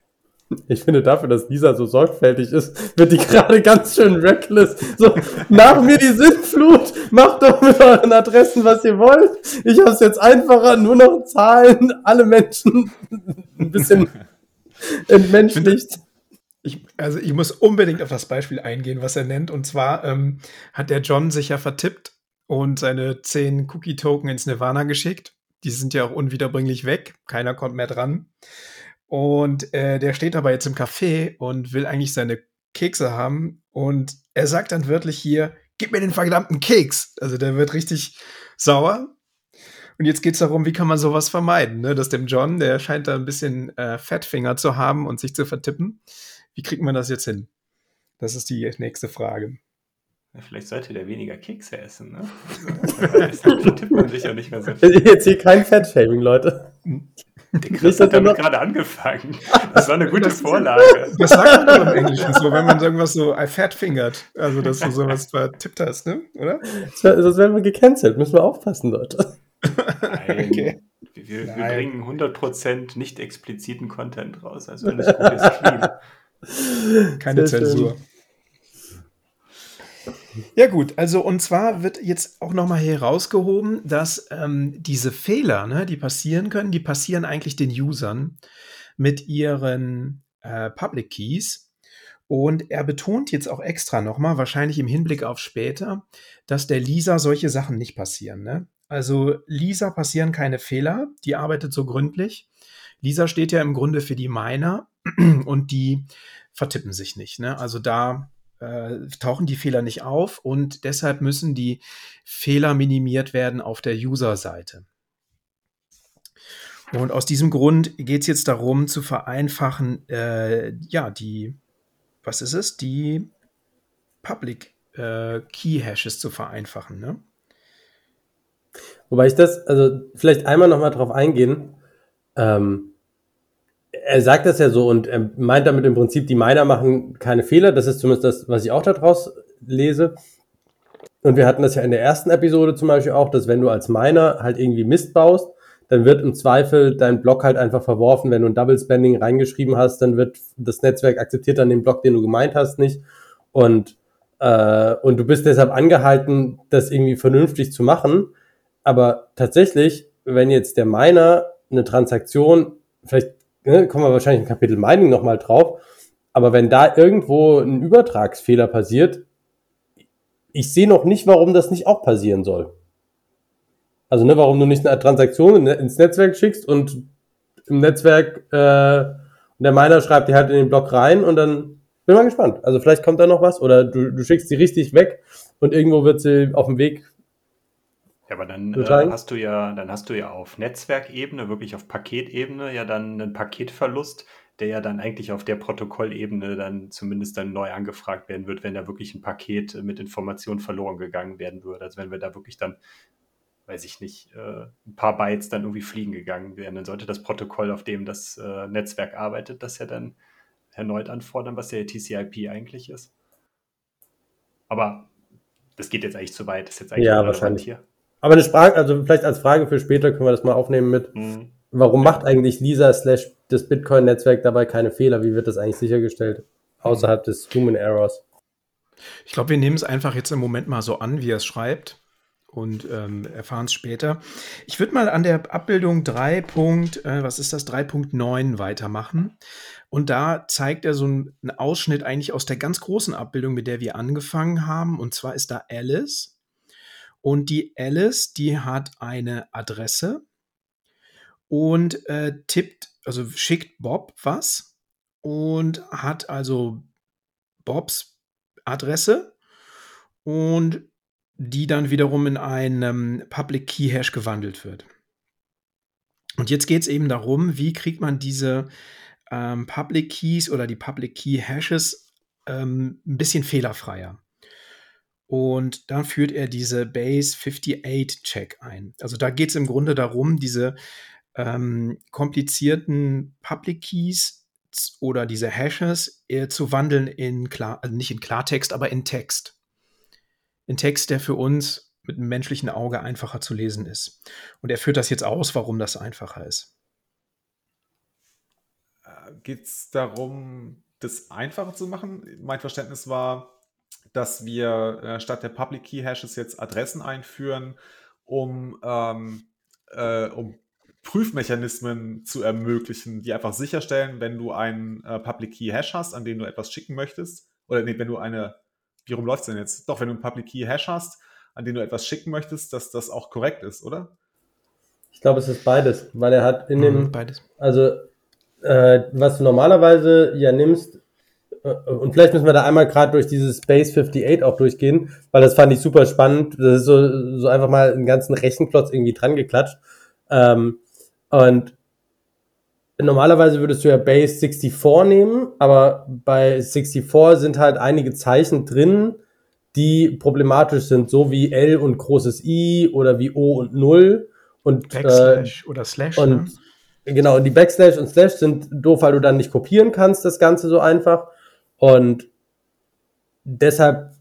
Ich finde dafür, dass Lisa so sorgfältig ist, wird die gerade ganz schön reckless. So, nach mir die Sintflut, macht doch mit euren Adressen, was ihr wollt. Ich habe es jetzt einfacher, nur noch Zahlen, alle Menschen ein bisschen entmenschlicht. Ich, also ich muss unbedingt auf das Beispiel eingehen, was er nennt. Und zwar ähm, hat der John sich ja vertippt und seine 10 Cookie-Token ins Nirvana geschickt. Die sind ja auch unwiederbringlich weg. Keiner kommt mehr dran. Und äh, der steht aber jetzt im Café und will eigentlich seine Kekse haben. Und er sagt dann wörtlich hier, gib mir den verdammten Keks. Also der wird richtig sauer. Und jetzt geht es darum, wie kann man sowas vermeiden, ne? dass dem John, der scheint da ein bisschen äh, Fettfinger zu haben und sich zu vertippen. Wie kriegt man das jetzt hin? Das ist die nächste Frage. Ja, vielleicht sollte der weniger Kekse essen, ne? Also, vertippt man sich ja nicht mehr so viel. Jetzt hier kein Fettshaming, Leute. Der Chris hat damit gerade angefangen. Das war eine gute das, Vorlage. Das sagt man im Englischen so, wenn man irgendwas so I fat fingert. Also, dass du sowas vertippt hast, ne? Oder? Sonst werden wir gecancelt. Müssen wir aufpassen, Leute. Nein. Okay. Wir, wir bringen 100% nicht expliziten Content raus. Also alles gut ist clean. Keine Sehr Zensur. Schön. Ja gut, also und zwar wird jetzt auch nochmal herausgehoben, dass ähm, diese Fehler, ne, die passieren können, die passieren eigentlich den Usern mit ihren äh, Public Keys. Und er betont jetzt auch extra nochmal, wahrscheinlich im Hinblick auf später, dass der Lisa solche Sachen nicht passieren. Ne? Also Lisa passieren keine Fehler, die arbeitet so gründlich. Lisa steht ja im Grunde für die Miner und die vertippen sich nicht. Ne? Also da äh, tauchen die Fehler nicht auf und deshalb müssen die Fehler minimiert werden auf der User-Seite. Und aus diesem Grund geht es jetzt darum, zu vereinfachen, äh, ja, die, was ist es? Die Public äh, Key Hashes zu vereinfachen, ne? Wobei ich das, also vielleicht einmal nochmal drauf eingehen. Ähm, er sagt das ja so und er meint damit im Prinzip, die Miner machen keine Fehler. Das ist zumindest das, was ich auch daraus lese. Und wir hatten das ja in der ersten Episode zum Beispiel auch, dass wenn du als Miner halt irgendwie Mist baust, dann wird im Zweifel dein Block halt einfach verworfen. Wenn du ein Double Spending reingeschrieben hast, dann wird das Netzwerk akzeptiert dann den Block, den du gemeint hast, nicht. Und, äh, und du bist deshalb angehalten, das irgendwie vernünftig zu machen. Aber tatsächlich, wenn jetzt der Miner eine Transaktion vielleicht ne, kommen wir wahrscheinlich im Kapitel Mining nochmal drauf, aber wenn da irgendwo ein Übertragsfehler passiert, ich sehe noch nicht, warum das nicht auch passieren soll. Also, ne, warum du nicht eine Transaktion ins Netzwerk schickst und im Netzwerk äh, der Miner schreibt die halt in den Block rein und dann bin mal gespannt. Also vielleicht kommt da noch was oder du, du schickst sie richtig weg und irgendwo wird sie auf dem Weg ja, aber dann äh, hast du ja, dann hast du ja auf Netzwerkebene, wirklich auf Paketebene, ja dann einen Paketverlust, der ja dann eigentlich auf der Protokollebene dann zumindest dann neu angefragt werden wird, wenn da wirklich ein Paket mit Informationen verloren gegangen werden würde. Also wenn wir da wirklich dann, weiß ich nicht, äh, ein paar Bytes dann irgendwie fliegen gegangen wären, dann sollte das Protokoll, auf dem das äh, Netzwerk arbeitet, das ja dann erneut anfordern, was der TCP eigentlich ist. Aber das geht jetzt eigentlich zu weit. Das ist jetzt eigentlich ja, wahrscheinlich. hier. Aber eine Frage, also vielleicht als Frage für später können wir das mal aufnehmen mit, mhm. warum macht eigentlich Lisa slash das Bitcoin-Netzwerk dabei keine Fehler? Wie wird das eigentlich sichergestellt? Außerhalb des Human Errors. Ich glaube, wir nehmen es einfach jetzt im Moment mal so an, wie er es schreibt und ähm, erfahren es später. Ich würde mal an der Abbildung 3. äh, was ist das, 3.9 weitermachen. Und da zeigt er so einen Ausschnitt eigentlich aus der ganz großen Abbildung, mit der wir angefangen haben. Und zwar ist da Alice. Und die Alice, die hat eine Adresse und äh, tippt, also schickt Bob was und hat also Bobs Adresse und die dann wiederum in einen Public Key Hash gewandelt wird. Und jetzt geht es eben darum, wie kriegt man diese ähm, Public Keys oder die Public Key Hashes ähm, ein bisschen fehlerfreier. Und dann führt er diese Base 58 Check ein. Also da geht es im Grunde darum, diese ähm, komplizierten Public Keys oder diese Hashes äh, zu wandeln in klar, also nicht in Klartext, aber in Text. In Text, der für uns mit einem menschlichen Auge einfacher zu lesen ist. Und er führt das jetzt aus, warum das einfacher ist. Äh, Geht es darum, das einfacher zu machen? Mein Verständnis war, dass wir äh, statt der Public Key Hashes jetzt Adressen einführen, um, ähm, äh, um Prüfmechanismen zu ermöglichen, die einfach sicherstellen, wenn du einen äh, Public Key Hash hast, an den du etwas schicken möchtest, oder nee, wenn du eine, wie rum läuft es denn jetzt? Doch, wenn du einen Public Key Hash hast, an den du etwas schicken möchtest, dass das auch korrekt ist, oder? Ich glaube, es ist beides, weil er hat in dem, Mhm, beides. also äh, was du normalerweise ja nimmst, und vielleicht müssen wir da einmal gerade durch dieses Space 58 auch durchgehen, weil das fand ich super spannend. Das ist so, so einfach mal einen ganzen Rechenklotz irgendwie dran geklatscht. Ähm, und normalerweise würdest du ja Base 64 nehmen, aber bei 64 sind halt einige Zeichen drin, die problematisch sind, so wie L und großes I oder wie O und Null. Und äh, Backslash oder Slash. und ne? genau, und die Backslash und Slash sind doof, weil du dann nicht kopieren kannst, das Ganze so einfach. Und deshalb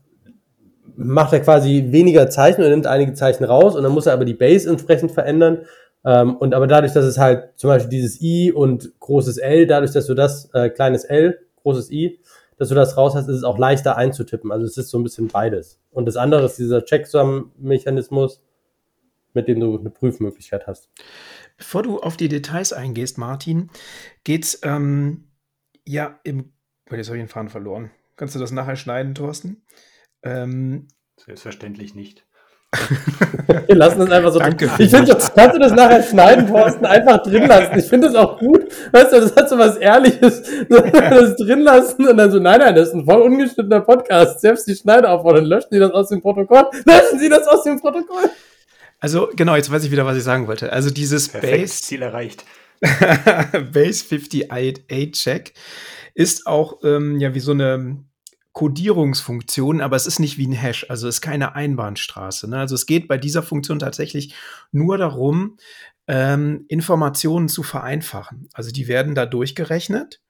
macht er quasi weniger Zeichen und nimmt einige Zeichen raus und dann muss er aber die Base entsprechend verändern. Ähm, und aber dadurch, dass es halt zum Beispiel dieses I und großes L, dadurch, dass du das äh, kleines L, großes I, dass du das raus hast, ist es auch leichter einzutippen. Also es ist so ein bisschen beides. Und das andere ist dieser Checksum-Mechanismus, mit dem du eine Prüfmöglichkeit hast. Bevor du auf die Details eingehst, Martin, geht's ähm, ja im. Oh, jetzt habe ich den Faden verloren. Kannst du das nachher schneiden, Thorsten? Ähm, Selbstverständlich nicht. Wir lassen das einfach so Danke drin. Ich finde, kannst du das nachher schneiden, Thorsten, einfach drin lassen. Ich finde das auch gut. Weißt du, das hat so was Ehrliches. Das drin lassen und dann so, nein, nein, das ist ein voll ungeschnittener Podcast. Selbst die Schneide auf und dann löschen Sie das aus dem Protokoll. Löschen Sie das aus dem Protokoll. also, genau, jetzt weiß ich wieder, was ich sagen wollte. Also, dieses Perfekt, Base. Ziel erreicht. Base 58 Check ist auch ähm, ja wie so eine Codierungsfunktion, aber es ist nicht wie ein Hash, also es ist keine Einbahnstraße. Ne? Also es geht bei dieser Funktion tatsächlich nur darum, ähm, Informationen zu vereinfachen. Also die werden da durchgerechnet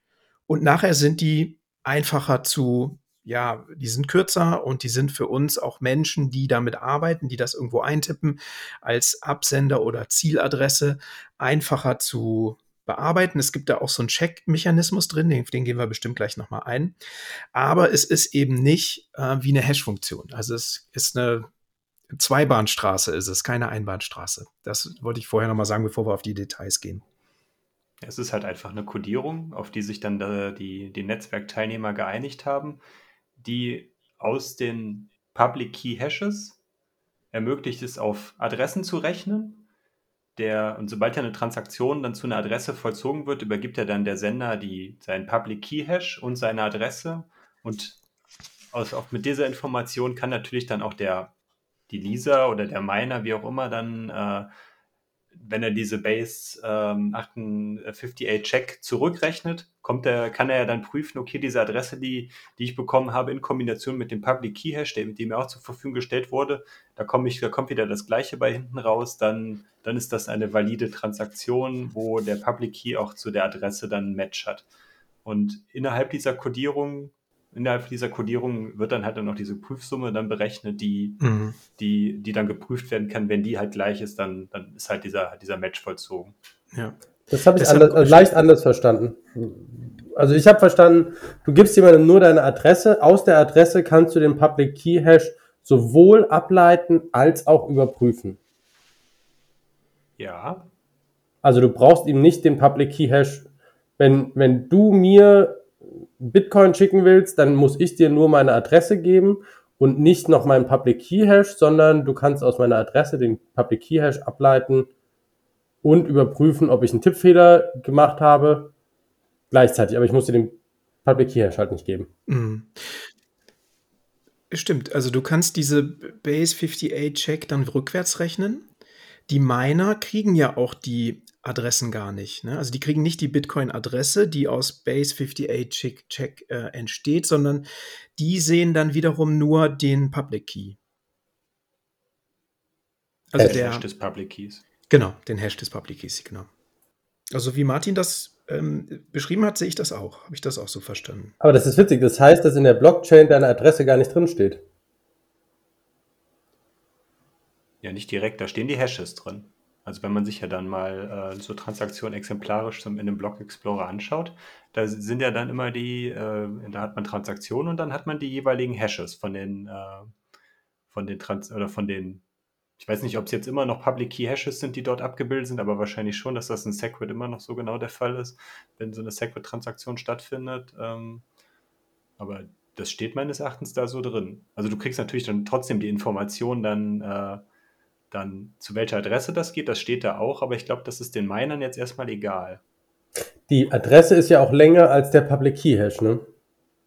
und nachher sind die einfacher zu, ja, die sind kürzer und die sind für uns auch Menschen, die damit arbeiten, die das irgendwo eintippen, als Absender oder Zieladresse einfacher zu bearbeiten. Es gibt da auch so einen Check-Mechanismus drin, den, den, gehen wir bestimmt gleich nochmal ein. Aber es ist eben nicht äh, wie eine Hash-Funktion. Also es ist eine Zweibahnstraße, ist es, keine Einbahnstraße. Das wollte ich vorher nochmal sagen, bevor wir auf die Details gehen. Es ist halt einfach eine Codierung, auf die sich dann äh, die, die Netzwerkteilnehmer geeinigt haben, die aus den Public Key Hashes ermöglicht es, auf Adressen zu rechnen. Der, und sobald ja eine Transaktion dann zu einer Adresse vollzogen wird, übergibt er dann der Sender die, seinen Public Key Hash und seine Adresse. Und aus, auch mit dieser Information kann natürlich dann auch der, die Leaser oder der Miner, wie auch immer, dann äh, wenn er diese Base ähm, 58 Check zurückrechnet, kommt er, kann er ja dann prüfen, okay, diese Adresse, die, die ich bekommen habe, in Kombination mit dem Public Key Hash, der, die mir auch zur Verfügung gestellt wurde, da komme ich, da kommt wieder das Gleiche bei hinten raus, dann, dann ist das eine valide Transaktion, wo der Public Key auch zu der Adresse dann ein Match hat. Und innerhalb dieser Codierung innerhalb dieser Codierung wird dann halt dann noch diese Prüfsumme dann berechnet, die, mhm. die, die dann geprüft werden kann. Wenn die halt gleich ist, dann, dann ist halt dieser, dieser Match vollzogen. Ja. Das habe ich anders, also leicht anders verstanden. Also ich habe verstanden, du gibst jemandem nur deine Adresse. Aus der Adresse kannst du den Public Key Hash sowohl ableiten als auch überprüfen. Ja. Also du brauchst ihm nicht den Public Key Hash. Wenn, wenn du mir Bitcoin schicken willst, dann muss ich dir nur meine Adresse geben und nicht noch meinen Public Key Hash, sondern du kannst aus meiner Adresse den Public Key Hash ableiten und überprüfen, ob ich einen Tippfehler gemacht habe gleichzeitig. Aber ich muss dir den Public Key Hash halt nicht geben. Mhm. Stimmt, also du kannst diese Base 58 Check dann rückwärts rechnen. Die Miner kriegen ja auch die Adressen gar nicht. Ne? Also die kriegen nicht die Bitcoin-Adresse, die aus Base 58 Check, Check äh, entsteht, sondern die sehen dann wiederum nur den Public Key. Also den der Hash des Public Keys. Genau, den Hash des Public Keys, genau. Also wie Martin das ähm, beschrieben hat, sehe ich das auch. Habe ich das auch so verstanden. Aber das ist witzig. Das heißt, dass in der Blockchain deine Adresse gar nicht drinsteht. Ja, nicht direkt, da stehen die Hashes drin. Also wenn man sich ja dann mal äh, so Transaktionen exemplarisch zum, in einem Block Explorer anschaut, da sind ja dann immer die, äh, da hat man Transaktionen und dann hat man die jeweiligen Hashes von den, äh, von den Trans oder von den, ich weiß nicht, ob es jetzt immer noch Public Key Hashes sind, die dort abgebildet sind, aber wahrscheinlich schon, dass das in Segwit immer noch so genau der Fall ist, wenn so eine Segwit-Transaktion stattfindet. Ähm, aber das steht meines Erachtens da so drin. Also du kriegst natürlich dann trotzdem die Information dann, äh, dann zu welcher Adresse das geht, das steht da auch, aber ich glaube, das ist den Minern jetzt erstmal egal. Die Adresse ist ja auch länger als der Public Key Hash, ne?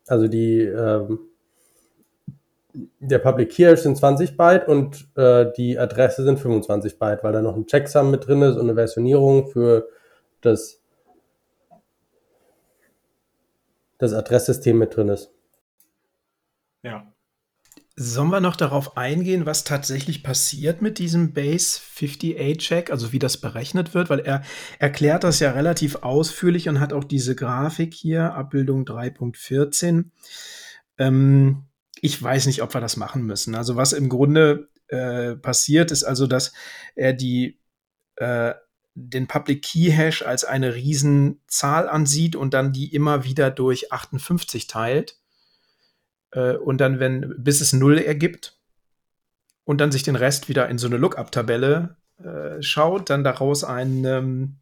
Also die, ähm, der Public Key Hash sind 20 Byte und äh, die Adresse sind 25 Byte, weil da noch ein Checksum mit drin ist und eine Versionierung für das, das Adresssystem mit drin ist. Ja. Sollen wir noch darauf eingehen, was tatsächlich passiert mit diesem Base 58-Check, also wie das berechnet wird? Weil er erklärt das ja relativ ausführlich und hat auch diese Grafik hier, Abbildung 3.14. Ähm, ich weiß nicht, ob wir das machen müssen. Also was im Grunde äh, passiert, ist also, dass er die äh, den Public Key Hash als eine Riesenzahl ansieht und dann die immer wieder durch 58 teilt äh, und dann, wenn, bis es null ergibt und dann sich den Rest wieder in so eine Lookup-Tabelle äh, schaut, dann daraus eine ähm,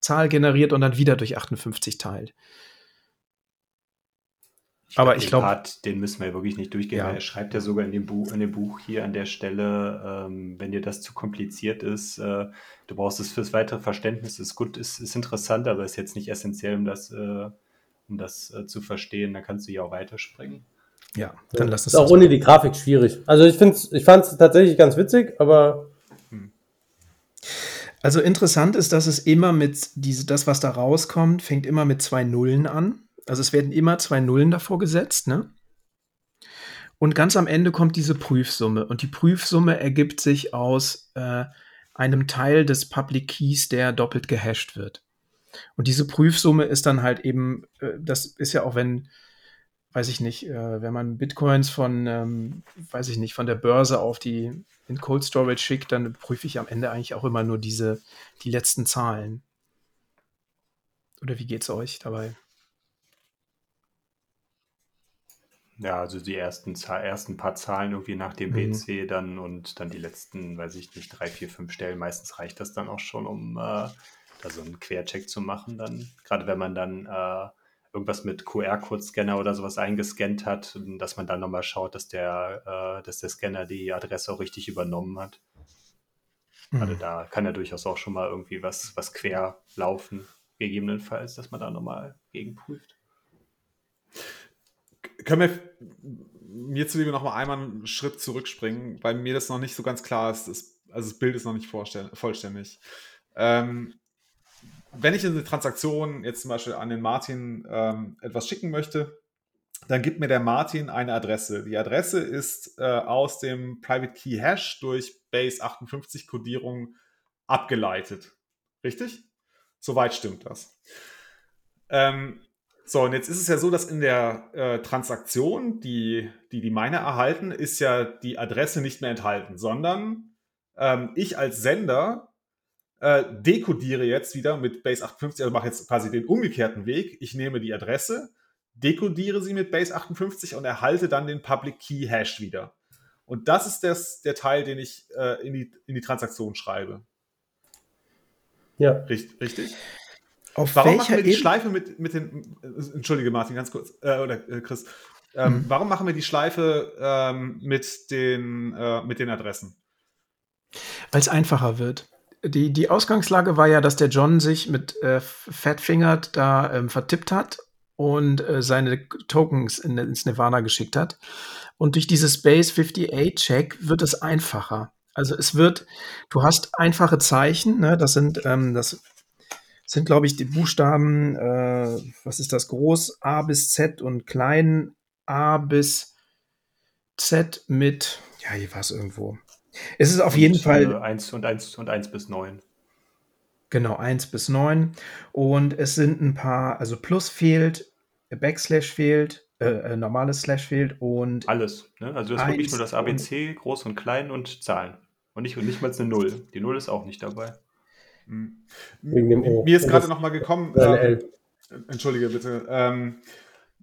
Zahl generiert und dann wieder durch 58 teilt. Ich aber ich glaube, den müssen wir wirklich nicht durchgehen. Ja. Er schreibt ja sogar in dem Buch, in dem Buch hier an der Stelle, ähm, wenn dir das zu kompliziert ist, äh, du brauchst es fürs weitere Verständnis. Ist gut, ist, ist interessant, aber ist jetzt nicht essentiell, um das, äh, um das äh, zu verstehen. Da kannst du ja auch weiterspringen. Ja, dann lass es. Ist auch ohne die Grafik schwierig. Also ich finde ich fand es tatsächlich ganz witzig, aber. Hm. Also interessant ist, dass es immer mit diese, das, was da rauskommt, fängt immer mit zwei Nullen an. Also es werden immer zwei Nullen davor gesetzt, ne? Und ganz am Ende kommt diese Prüfsumme. Und die Prüfsumme ergibt sich aus äh, einem Teil des Public Keys, der doppelt gehasht wird. Und diese Prüfsumme ist dann halt eben, äh, das ist ja auch, wenn weiß ich nicht, äh, wenn man Bitcoins von, ähm, weiß ich nicht, von der Börse auf die in Cold Storage schickt, dann prüfe ich am Ende eigentlich auch immer nur diese, die letzten Zahlen. Oder wie geht's euch dabei? Ja, also die ersten, ersten paar Zahlen irgendwie nach dem mhm. BC dann und dann die letzten, weiß ich nicht, drei, vier, fünf Stellen. Meistens reicht das dann auch schon, um äh, da so einen Quercheck zu machen. Dann, gerade wenn man dann äh, irgendwas mit QR-Code-Scanner oder sowas eingescannt hat, dass man dann nochmal schaut, dass der, äh, dass der Scanner die Adresse auch richtig übernommen hat. Mhm. Also da kann ja durchaus auch schon mal irgendwie was, was quer laufen, gegebenenfalls, dass man da nochmal gegenprüft. Können wir mir zuliebe noch mal einmal einen Schritt zurückspringen, weil mir das noch nicht so ganz klar ist. Das, also das Bild ist noch nicht vollständig. Ähm, wenn ich eine Transaktion jetzt zum Beispiel an den Martin ähm, etwas schicken möchte, dann gibt mir der Martin eine Adresse. Die Adresse ist äh, aus dem Private Key Hash durch Base 58 Codierung abgeleitet. Richtig? Soweit stimmt das. Ähm, so, und jetzt ist es ja so, dass in der äh, Transaktion, die, die die Miner erhalten, ist ja die Adresse nicht mehr enthalten, sondern ähm, ich als Sender äh, dekodiere jetzt wieder mit Base 58, also mache jetzt quasi den umgekehrten Weg. Ich nehme die Adresse, dekodiere sie mit Base 58 und erhalte dann den Public Key Hash wieder. Und das ist das, der Teil, den ich äh, in, die, in die Transaktion schreibe. Ja. Richtig? richtig? Auf warum machen wir die Schleife mit, mit den. Entschuldige, Martin, ganz kurz. Äh, oder äh, Chris. Ähm, mhm. Warum machen wir die Schleife ähm, mit, den, äh, mit den Adressen? Weil es einfacher wird die, die Ausgangslage war ja, dass der John sich mit äh, Fatfingert da ähm, vertippt hat und äh, seine Tokens in, ins Nirvana geschickt hat. Und durch dieses Base 58-Check wird es einfacher. Also es wird, du hast einfache Zeichen, ne? das sind, ähm, das sind, glaube ich, die Buchstaben, äh, was ist das, groß A bis Z und klein A bis Z mit, ja, hier war es irgendwo. Es ist auf und, jeden Fall. Äh, 1 und 1 und 1 bis 9. Genau, 1 bis 9. Und es sind ein paar, also Plus fehlt, Backslash fehlt, äh, äh, normales Slash fehlt und. Alles. Ne? Also das ist wirklich nur das ABC, groß und klein und Zahlen. Und nicht, und nicht mal eine Null. Die Null ist auch nicht dabei. Hm. Mir ist gerade nochmal gekommen. Äh, entschuldige bitte. Ähm,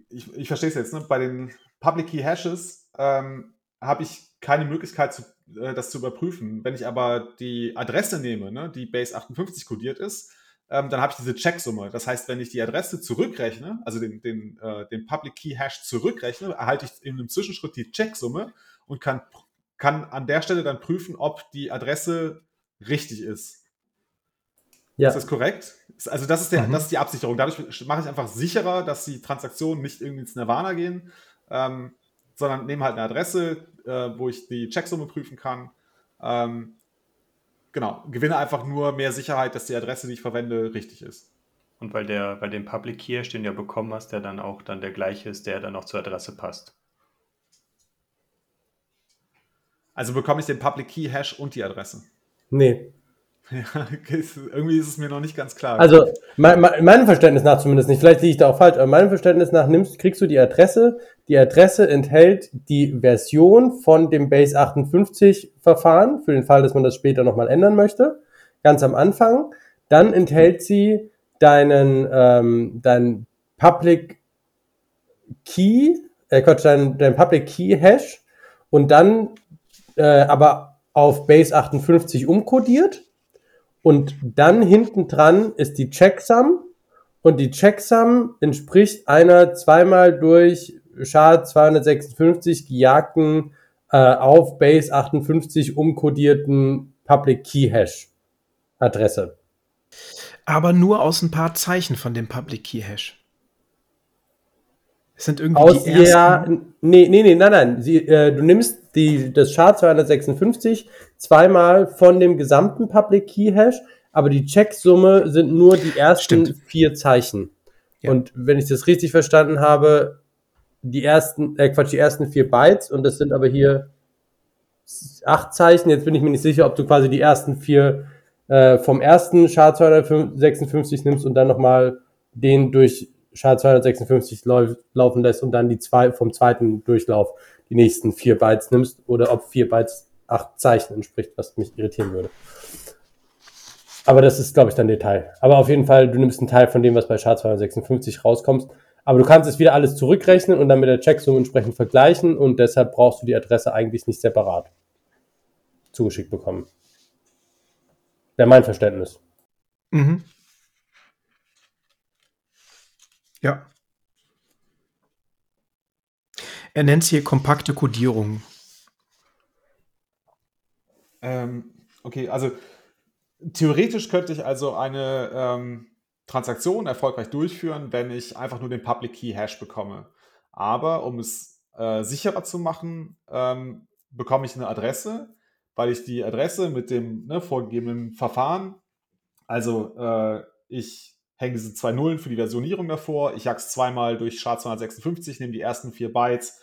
ich, ich verstehe es jetzt. Ne? Bei den Public Key Hashes ähm, habe ich keine Möglichkeit, zu, äh, das zu überprüfen. Wenn ich aber die Adresse nehme, ne, die Base 58 kodiert ist, ähm, dann habe ich diese Checksumme. Das heißt, wenn ich die Adresse zurückrechne, also den, den, äh, den Public Key Hash zurückrechne, erhalte ich in einem Zwischenschritt die Checksumme und kann, kann an der Stelle dann prüfen, ob die Adresse richtig ist. Ja. Ist das korrekt? Also das ist, der, mhm. das ist die Absicherung. Dadurch mache ich einfach sicherer, dass die Transaktionen nicht irgendwie ins Nirvana gehen, ähm, sondern nehme halt eine Adresse, äh, wo ich die Checksumme prüfen kann. Ähm, genau, gewinne einfach nur mehr Sicherheit, dass die Adresse, die ich verwende, richtig ist. Und weil der bei dem Public Key, den du ja bekommen hast, der dann auch dann der gleiche ist, der dann auch zur Adresse passt. Also bekomme ich den Public Key Hash und die Adresse? Nee. Ja, irgendwie ist es mir noch nicht ganz klar. Also, mein, mein, meinem Verständnis nach zumindest nicht, vielleicht liege ich da auch falsch, aber meinem Verständnis nach nimmst, kriegst du die Adresse. Die Adresse enthält die Version von dem Base 58 Verfahren, für den Fall, dass man das später nochmal ändern möchte, ganz am Anfang. Dann enthält sie deinen, ähm, dein Public Key, äh Quatsch, dein, dein Public Key Hash und dann äh, aber auf Base 58 umkodiert und dann hinten dran ist die Checksum und die Checksum entspricht einer zweimal durch SHA 256 gejagten äh, auf Base 58 umkodierten Public Key Hash Adresse. Aber nur aus ein paar Zeichen von dem Public Key Hash. Es sind irgendwie aus die ersten. Ja, nee, nee, nee, nein, nein. Sie, äh, du nimmst die, das SHA 256 zweimal von dem gesamten Public Key Hash, aber die Checksumme sind nur die ersten Stimmt. vier Zeichen. Ja. Und wenn ich das richtig verstanden habe, die ersten, äh Quatsch, die ersten vier Bytes und das sind aber hier acht Zeichen. Jetzt bin ich mir nicht sicher, ob du quasi die ersten vier äh, vom ersten SHA 256 nimmst und dann nochmal den durch SHA 256 lauf, laufen lässt und dann die zwei vom zweiten Durchlauf die nächsten vier Bytes nimmst oder ob vier Bytes acht Zeichen entspricht, was mich irritieren würde. Aber das ist, glaube ich, dann Detail. Aber auf jeden Fall, du nimmst einen Teil von dem, was bei SHA-256 rauskommt. Aber du kannst es wieder alles zurückrechnen und dann mit der Checksumme entsprechend vergleichen und deshalb brauchst du die Adresse eigentlich nicht separat zugeschickt bekommen. Wäre mein Verständnis. Mhm. Ja. Er nennt es hier kompakte Codierung. Ähm, okay, also theoretisch könnte ich also eine ähm, Transaktion erfolgreich durchführen, wenn ich einfach nur den Public Key Hash bekomme. Aber um es äh, sicherer zu machen, ähm, bekomme ich eine Adresse, weil ich die Adresse mit dem ne, vorgegebenen Verfahren, also äh, ich hänge diese zwei Nullen für die Versionierung davor, ich jage es zweimal durch SHA-256, nehme die ersten vier Bytes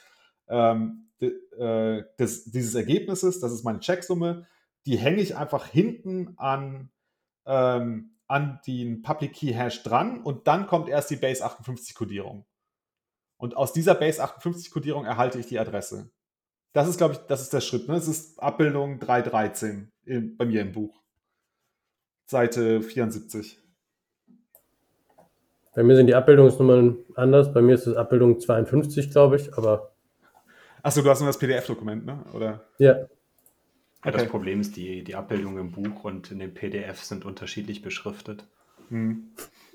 ähm, äh, des, dieses Ergebnisses, das ist meine Checksumme, die hänge ich einfach hinten an, ähm, an den Public Key Hash dran und dann kommt erst die Base 58 Codierung. Und aus dieser Base 58 Codierung erhalte ich die Adresse. Das ist, glaube ich, das ist der Schritt. Ne? Das ist Abbildung 313 in, bei mir im Buch. Seite 74. Bei mir sind die Abbildungsnummern anders. Bei mir ist es Abbildung 52, glaube ich, aber Achso, du hast nur das PDF-Dokument, ne? Oder? Ja. Ja, okay. das Problem ist, die, die Abbildungen im Buch und in dem PDF sind unterschiedlich beschriftet. Hm.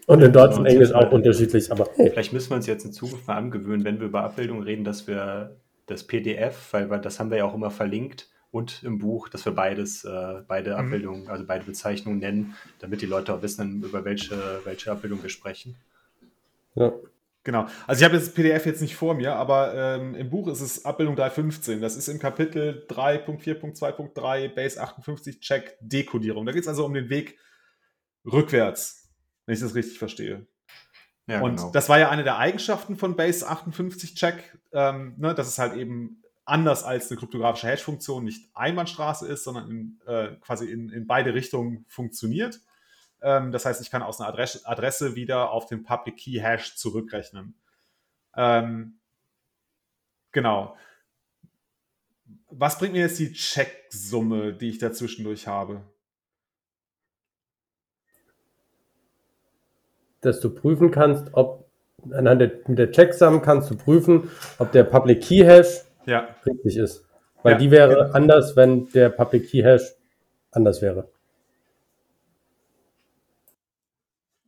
Und in Deutsch und Englisch auch unterschiedlich, aber hey. Vielleicht müssen wir uns jetzt in Zukunft mal angewöhnen, wenn wir über Abbildungen reden, dass wir das PDF, weil wir, das haben wir ja auch immer verlinkt, und im Buch, dass wir beides, äh, beide mhm. Abbildungen, also beide Bezeichnungen nennen, damit die Leute auch wissen, über welche, welche Abbildung wir sprechen. Ja. Genau. Also ich habe das PDF jetzt nicht vor mir, aber ähm, im Buch ist es Abbildung 315. Das ist im Kapitel 3.4.2.3 Base 58 Check Dekodierung. Da geht es also um den Weg rückwärts, wenn ich das richtig verstehe. Ja, und genau. das war ja eine der Eigenschaften von Base 58 Check, ähm, ne, dass es halt eben anders als eine kryptografische Hash-Funktion nicht Einbahnstraße ist, sondern in, äh, quasi in, in beide Richtungen funktioniert. Ähm, das heißt, ich kann aus einer Adresse, Adresse wieder auf den Public Key Hash zurückrechnen. Ähm, genau. Was bringt mir jetzt die Checksumme, die ich da zwischendurch habe? Dass du prüfen kannst, ob anhand der, mit der Checksum kannst du prüfen, ob der Public Key Hash Ja, richtig ist. Weil Ja, die wäre anders, wenn der Public Key Hash anders wäre.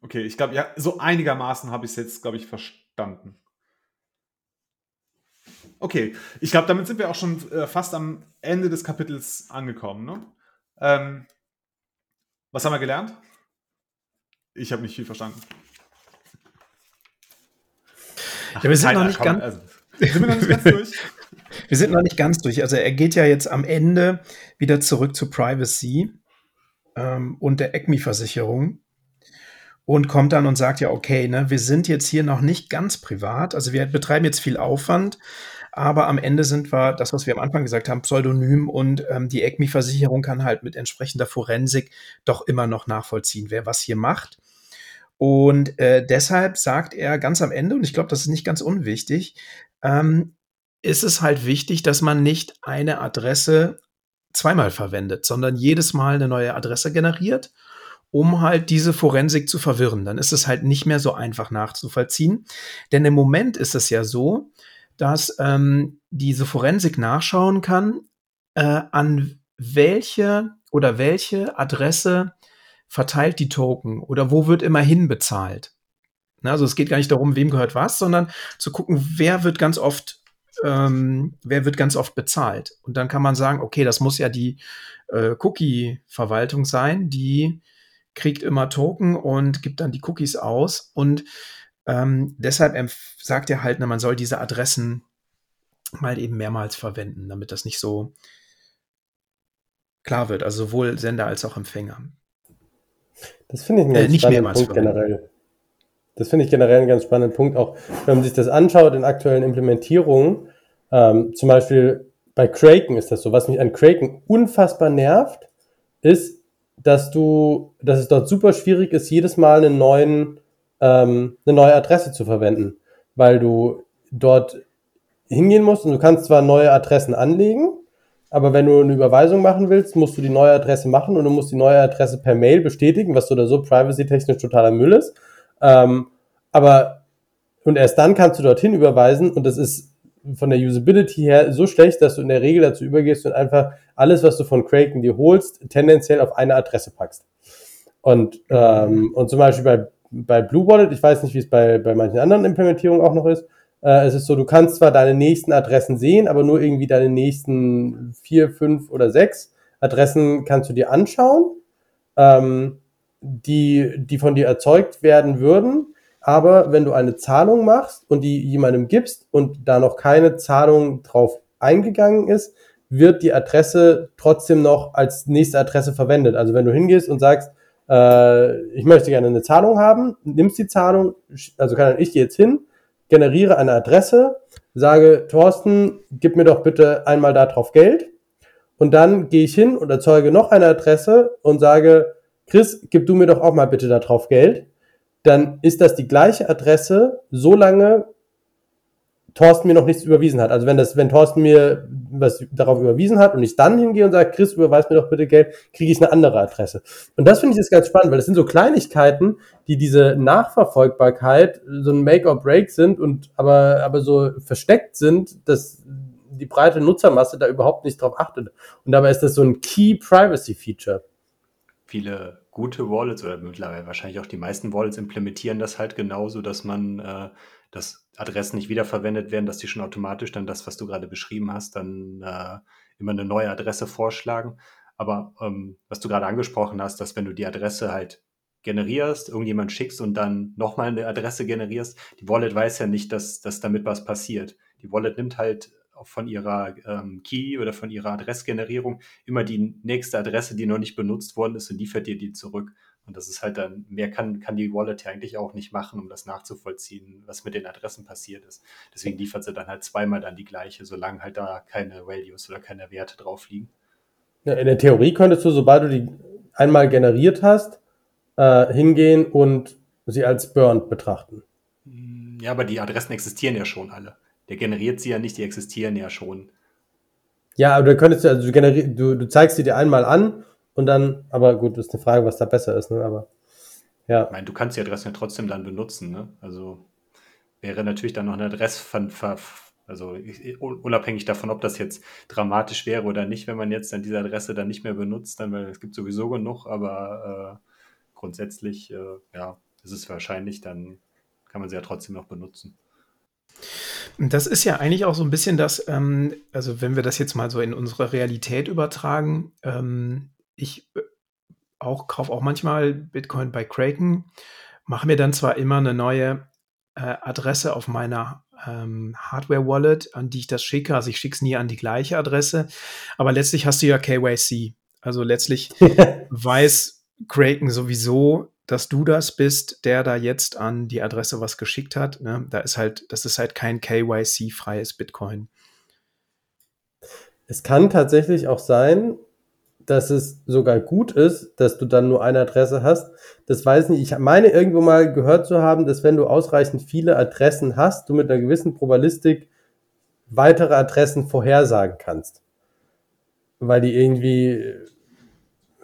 Okay, ich glaube, ja, so einigermaßen habe ich es jetzt, glaube ich, verstanden. Okay, ich glaube, damit sind wir auch schon äh, fast am Ende des Kapitels angekommen. Ne? Ähm, was haben wir gelernt? Ich habe nicht viel verstanden. Ja, wir sind noch nicht ganz- Also, sind wir noch nicht ganz durch? Wir sind noch nicht ganz durch. Also er geht ja jetzt am Ende wieder zurück zu Privacy ähm, und der ECMI-Versicherung und kommt dann und sagt ja, okay, ne, wir sind jetzt hier noch nicht ganz privat. Also wir betreiben jetzt viel Aufwand, aber am Ende sind wir, das, was wir am Anfang gesagt haben, pseudonym und ähm, die ECMI-Versicherung kann halt mit entsprechender Forensik doch immer noch nachvollziehen, wer was hier macht. Und äh, deshalb sagt er ganz am Ende, und ich glaube, das ist nicht ganz unwichtig, ähm, ist es halt wichtig, dass man nicht eine Adresse zweimal verwendet, sondern jedes Mal eine neue Adresse generiert, um halt diese Forensik zu verwirren. Dann ist es halt nicht mehr so einfach nachzuvollziehen. Denn im Moment ist es ja so, dass ähm, diese Forensik nachschauen kann, äh, an welche oder welche Adresse verteilt die Token oder wo wird immerhin bezahlt. Also es geht gar nicht darum, wem gehört was, sondern zu gucken, wer wird ganz oft, ähm, wer wird ganz oft bezahlt. Und dann kann man sagen, okay, das muss ja die äh, Cookie-Verwaltung sein, die kriegt immer Token und gibt dann die Cookies aus. Und ähm, deshalb sagt er halt, na, man soll diese Adressen mal eben mehrmals verwenden, damit das nicht so klar wird. Also sowohl Sender als auch Empfänger. Das finde ich einen Äh, ganz nicht spannenden Punkt generell. Das finde ich generell einen ganz spannenden Punkt, auch wenn man sich das anschaut in aktuellen Implementierungen. Ähm, zum Beispiel bei Kraken ist das so. Was mich an Kraken unfassbar nervt, ist, dass du, dass es dort super schwierig ist, jedes Mal einen neuen, ähm, eine neue Adresse zu verwenden, weil du dort hingehen musst und du kannst zwar neue Adressen anlegen, aber wenn du eine Überweisung machen willst, musst du die neue Adresse machen und du musst die neue Adresse per Mail bestätigen, was so oder so privacy-technisch totaler Müll ist. Ähm, aber und erst dann kannst du dorthin überweisen und das ist von der Usability her so schlecht, dass du in der Regel dazu übergehst und einfach alles, was du von Kraken dir holst, tendenziell auf eine Adresse packst. Und, ähm, und zum Beispiel bei, bei Blue Wallet, ich weiß nicht, wie es bei, bei manchen anderen Implementierungen auch noch ist, äh, es ist so, du kannst zwar deine nächsten Adressen sehen, aber nur irgendwie deine nächsten vier, fünf oder sechs Adressen kannst du dir anschauen, ähm, die, die von dir erzeugt werden würden. Aber wenn du eine Zahlung machst und die jemandem gibst und da noch keine Zahlung drauf eingegangen ist, wird die Adresse trotzdem noch als nächste Adresse verwendet. Also wenn du hingehst und sagst, äh, ich möchte gerne eine Zahlung haben, nimmst die Zahlung, also kann ich gehe jetzt hin, generiere eine Adresse, sage, Thorsten, gib mir doch bitte einmal darauf Geld. Und dann gehe ich hin und erzeuge noch eine Adresse und sage, Chris, gib du mir doch auch mal bitte darauf Geld. Dann ist das die gleiche Adresse, solange Thorsten mir noch nichts überwiesen hat. Also wenn das, wenn Thorsten mir was darauf überwiesen hat und ich dann hingehe und sage, Chris, überweis mir doch bitte Geld, kriege ich eine andere Adresse. Und das finde ich jetzt ganz spannend, weil das sind so Kleinigkeiten, die diese Nachverfolgbarkeit so ein Make or Break sind und aber, aber so versteckt sind, dass die breite Nutzermasse da überhaupt nicht drauf achtet. Und dabei ist das so ein Key Privacy Feature. Viele gute Wallets oder mittlerweile wahrscheinlich auch die meisten Wallets implementieren das halt genauso, dass man, äh, dass Adressen nicht wiederverwendet werden, dass die schon automatisch dann das, was du gerade beschrieben hast, dann äh, immer eine neue Adresse vorschlagen. Aber ähm, was du gerade angesprochen hast, dass wenn du die Adresse halt generierst, irgendjemand schickst und dann nochmal eine Adresse generierst, die Wallet weiß ja nicht, dass, dass damit was passiert. Die Wallet nimmt halt von ihrer ähm, Key oder von ihrer Adressgenerierung immer die nächste Adresse, die noch nicht benutzt worden ist und liefert dir die zurück. Und das ist halt dann, mehr kann, kann die Wallet ja eigentlich auch nicht machen, um das nachzuvollziehen, was mit den Adressen passiert ist. Deswegen liefert sie dann halt zweimal dann die gleiche, solange halt da keine Values oder keine Werte drauf liegen. Ja, in der Theorie könntest du, sobald du die einmal generiert hast, äh, hingehen und sie als burned betrachten. Ja, aber die Adressen existieren ja schon alle. Der generiert sie ja nicht, die existieren ja schon. Ja, aber du könntest also du, du, du zeigst sie dir einmal an und dann, aber gut, ist eine Frage, was da besser ist, ne? Aber ja. Ich meine, du kannst die Adressen ja trotzdem dann benutzen, ne? Also wäre natürlich dann noch eine Adresse von, also unabhängig davon, ob das jetzt dramatisch wäre oder nicht, wenn man jetzt dann diese Adresse dann nicht mehr benutzt, dann, weil es gibt sowieso genug, aber äh, grundsätzlich, äh, ja, ist es wahrscheinlich, dann kann man sie ja trotzdem noch benutzen. Das ist ja eigentlich auch so ein bisschen das, ähm, also wenn wir das jetzt mal so in unsere Realität übertragen, ähm, ich äh, auch kaufe auch manchmal Bitcoin bei Kraken, mache mir dann zwar immer eine neue äh, Adresse auf meiner ähm, Hardware-Wallet, an die ich das schicke. Also ich schicke es nie an die gleiche Adresse, aber letztlich hast du ja KYC. Also letztlich weiß Kraken sowieso, dass du das bist, der da jetzt an die Adresse was geschickt hat. Ne? Da ist halt, das ist halt kein KYC-freies Bitcoin. Es kann tatsächlich auch sein, dass es sogar gut ist, dass du dann nur eine Adresse hast. Das weiß ich nicht. Ich meine irgendwo mal gehört zu haben, dass wenn du ausreichend viele Adressen hast, du mit einer gewissen Probabilistik weitere Adressen vorhersagen kannst. Weil die irgendwie,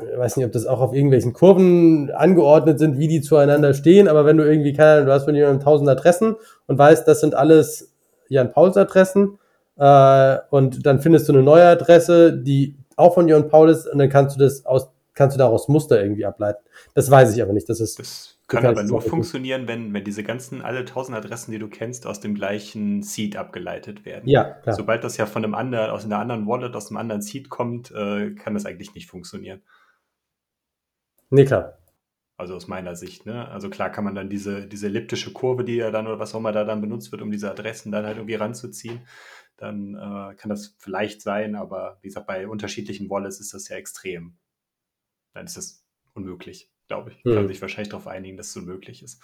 ich weiß nicht, ob das auch auf irgendwelchen Kurven angeordnet sind, wie die zueinander stehen, aber wenn du irgendwie, keine Ahnung, du hast von jemandem 1000 Adressen und weißt, das sind alles Jan Pauls Adressen, äh, und dann findest du eine neue Adresse, die auch von Jörn Paulus und dann kannst du das aus, kannst du daraus Muster irgendwie ableiten. Das weiß ich aber nicht. Das ist. Das kann aber nur funktionieren, wenn, wenn diese ganzen alle tausend Adressen, die du kennst, aus dem gleichen Seed abgeleitet werden. Ja, klar. Sobald das ja von einem anderen, aus einer anderen Wallet, aus einem anderen Seed kommt, äh, kann das eigentlich nicht funktionieren. Nee, klar. Also aus meiner Sicht, ne? Also klar kann man dann diese, diese elliptische Kurve, die ja dann oder was auch immer da dann benutzt wird, um diese Adressen dann halt irgendwie ranzuziehen, dann äh, kann das vielleicht sein, aber wie gesagt, bei unterschiedlichen Wallets ist das ja extrem. Dann ist das unmöglich, glaube ich. Mhm. Kann sich wahrscheinlich darauf einigen, dass es unmöglich ist.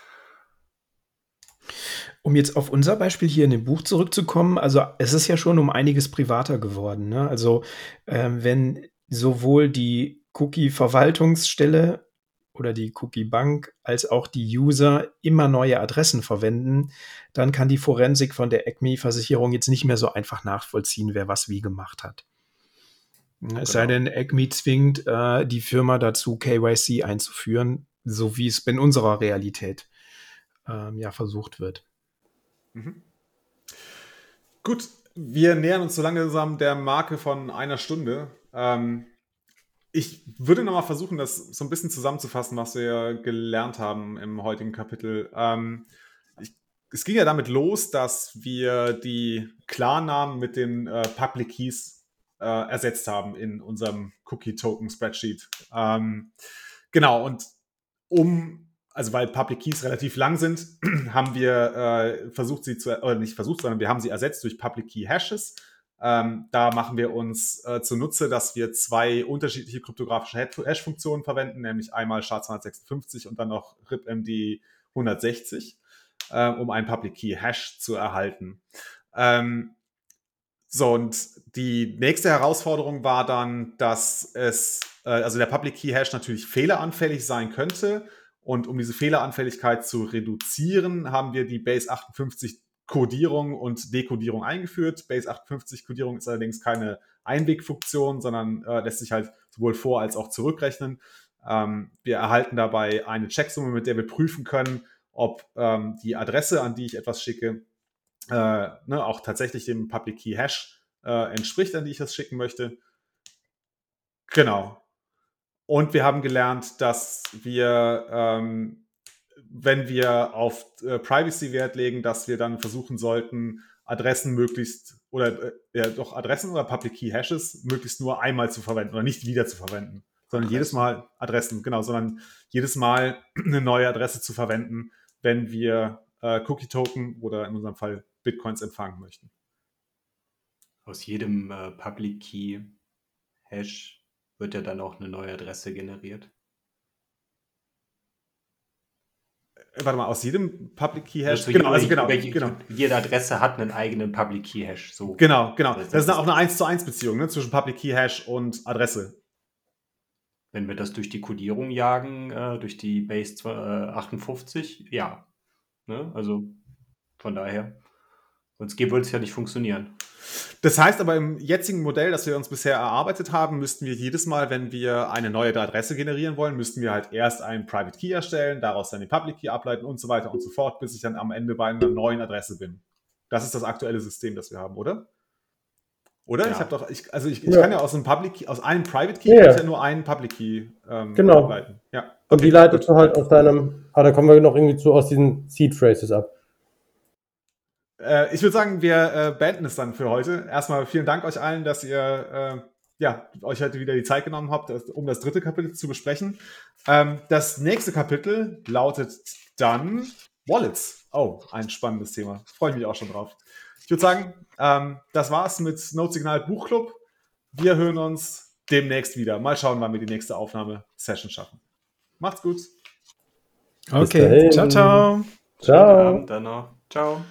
Um jetzt auf unser Beispiel hier in dem Buch zurückzukommen, also es ist ja schon um einiges privater geworden. Ne? Also ähm, wenn sowohl die Cookie-Verwaltungsstelle oder die Cookie Bank als auch die User immer neue Adressen verwenden, dann kann die Forensik von der ECMI-Versicherung jetzt nicht mehr so einfach nachvollziehen, wer was wie gemacht hat. Genau. Es sei genau. denn, ECMI zwingt äh, die Firma dazu, KYC einzuführen, so wie es in unserer Realität ähm, ja versucht wird. Mhm. Gut, wir nähern uns so langsam der Marke von einer Stunde. Ähm, ich würde nochmal versuchen, das so ein bisschen zusammenzufassen, was wir gelernt haben im heutigen Kapitel. Ähm, ich, es ging ja damit los, dass wir die Klarnamen mit den äh, Public Keys äh, ersetzt haben in unserem Cookie-Token-Spreadsheet. Ähm, genau, und um, also weil Public Keys relativ lang sind, haben wir äh, versucht, sie zu, oder nicht versucht, sondern wir haben sie ersetzt durch Public Key Hashes. Ähm, da machen wir uns äh, zunutze, dass wir zwei unterschiedliche kryptografische Hash-Funktionen verwenden, nämlich einmal SHA-256 und dann noch RIPMD 160, äh, um einen Public Key Hash zu erhalten. Ähm, so, und die nächste Herausforderung war dann, dass es, äh, also der Public Key Hash natürlich fehleranfällig sein könnte. Und um diese Fehleranfälligkeit zu reduzieren, haben wir die Base 58 Codierung und Dekodierung eingeführt. Base 58 Codierung ist allerdings keine Einwegfunktion, sondern äh, lässt sich halt sowohl vor- als auch zurückrechnen. Ähm, wir erhalten dabei eine Checksumme, mit der wir prüfen können, ob ähm, die Adresse, an die ich etwas schicke, äh, ne, auch tatsächlich dem Public Key Hash äh, entspricht, an die ich das schicken möchte. Genau. Und wir haben gelernt, dass wir ähm, wenn wir auf äh, Privacy Wert legen, dass wir dann versuchen sollten, Adressen möglichst oder äh, ja, doch Adressen oder Public Key Hashes möglichst nur einmal zu verwenden oder nicht wieder zu verwenden, sondern Adressen. jedes Mal Adressen, genau, sondern jedes Mal eine neue Adresse zu verwenden, wenn wir äh, Cookie Token oder in unserem Fall Bitcoins empfangen möchten. Aus jedem äh, Public Key Hash wird ja dann auch eine neue Adresse generiert. Äh, warte mal, aus jedem Public Key Hash. Also genau, also genau, welche, genau. Jede Adresse hat einen eigenen Public Key Hash. So. Genau, genau. Das, das ist auch eine 1 zu 1 Beziehung ne, zwischen Public Key Hash und Adresse. Wenn wir das durch die Codierung jagen, äh, durch die Base 58, äh, ja. Ne? Also von daher. Sonst würde es ja nicht funktionieren. Das heißt aber im jetzigen Modell, das wir uns bisher erarbeitet haben, müssten wir jedes Mal, wenn wir eine neue Adresse generieren wollen, müssten wir halt erst einen Private Key erstellen, daraus dann den Public Key ableiten und so weiter und so fort, bis ich dann am Ende bei einer neuen Adresse bin. Das ist das aktuelle System, das wir haben, oder? Oder? Ja. Ich habe doch, ich, also ich, ich ja. kann ja aus einem Public Key, aus einem Private Key ja, ja nur einen Public Key ähm, genau. ableiten. Ja. Okay, und die leitest gut. du halt aus deinem, ah, da kommen wir noch irgendwie zu aus diesen Seed Phrases ab. Äh, ich würde sagen, wir äh, beenden es dann für heute. Erstmal vielen Dank euch allen, dass ihr äh, ja, euch heute wieder die Zeit genommen habt, um das dritte Kapitel zu besprechen. Ähm, das nächste Kapitel lautet dann Wallets. Oh, ein spannendes Thema. Freue mich auch schon drauf. Ich würde sagen, ähm, das war's mit Notsignal Buchclub. Wir hören uns demnächst wieder. Mal schauen, wann wir die nächste Aufnahmesession schaffen. Macht's gut. Okay, ciao, ciao. Ciao. Abend dann noch. Ciao.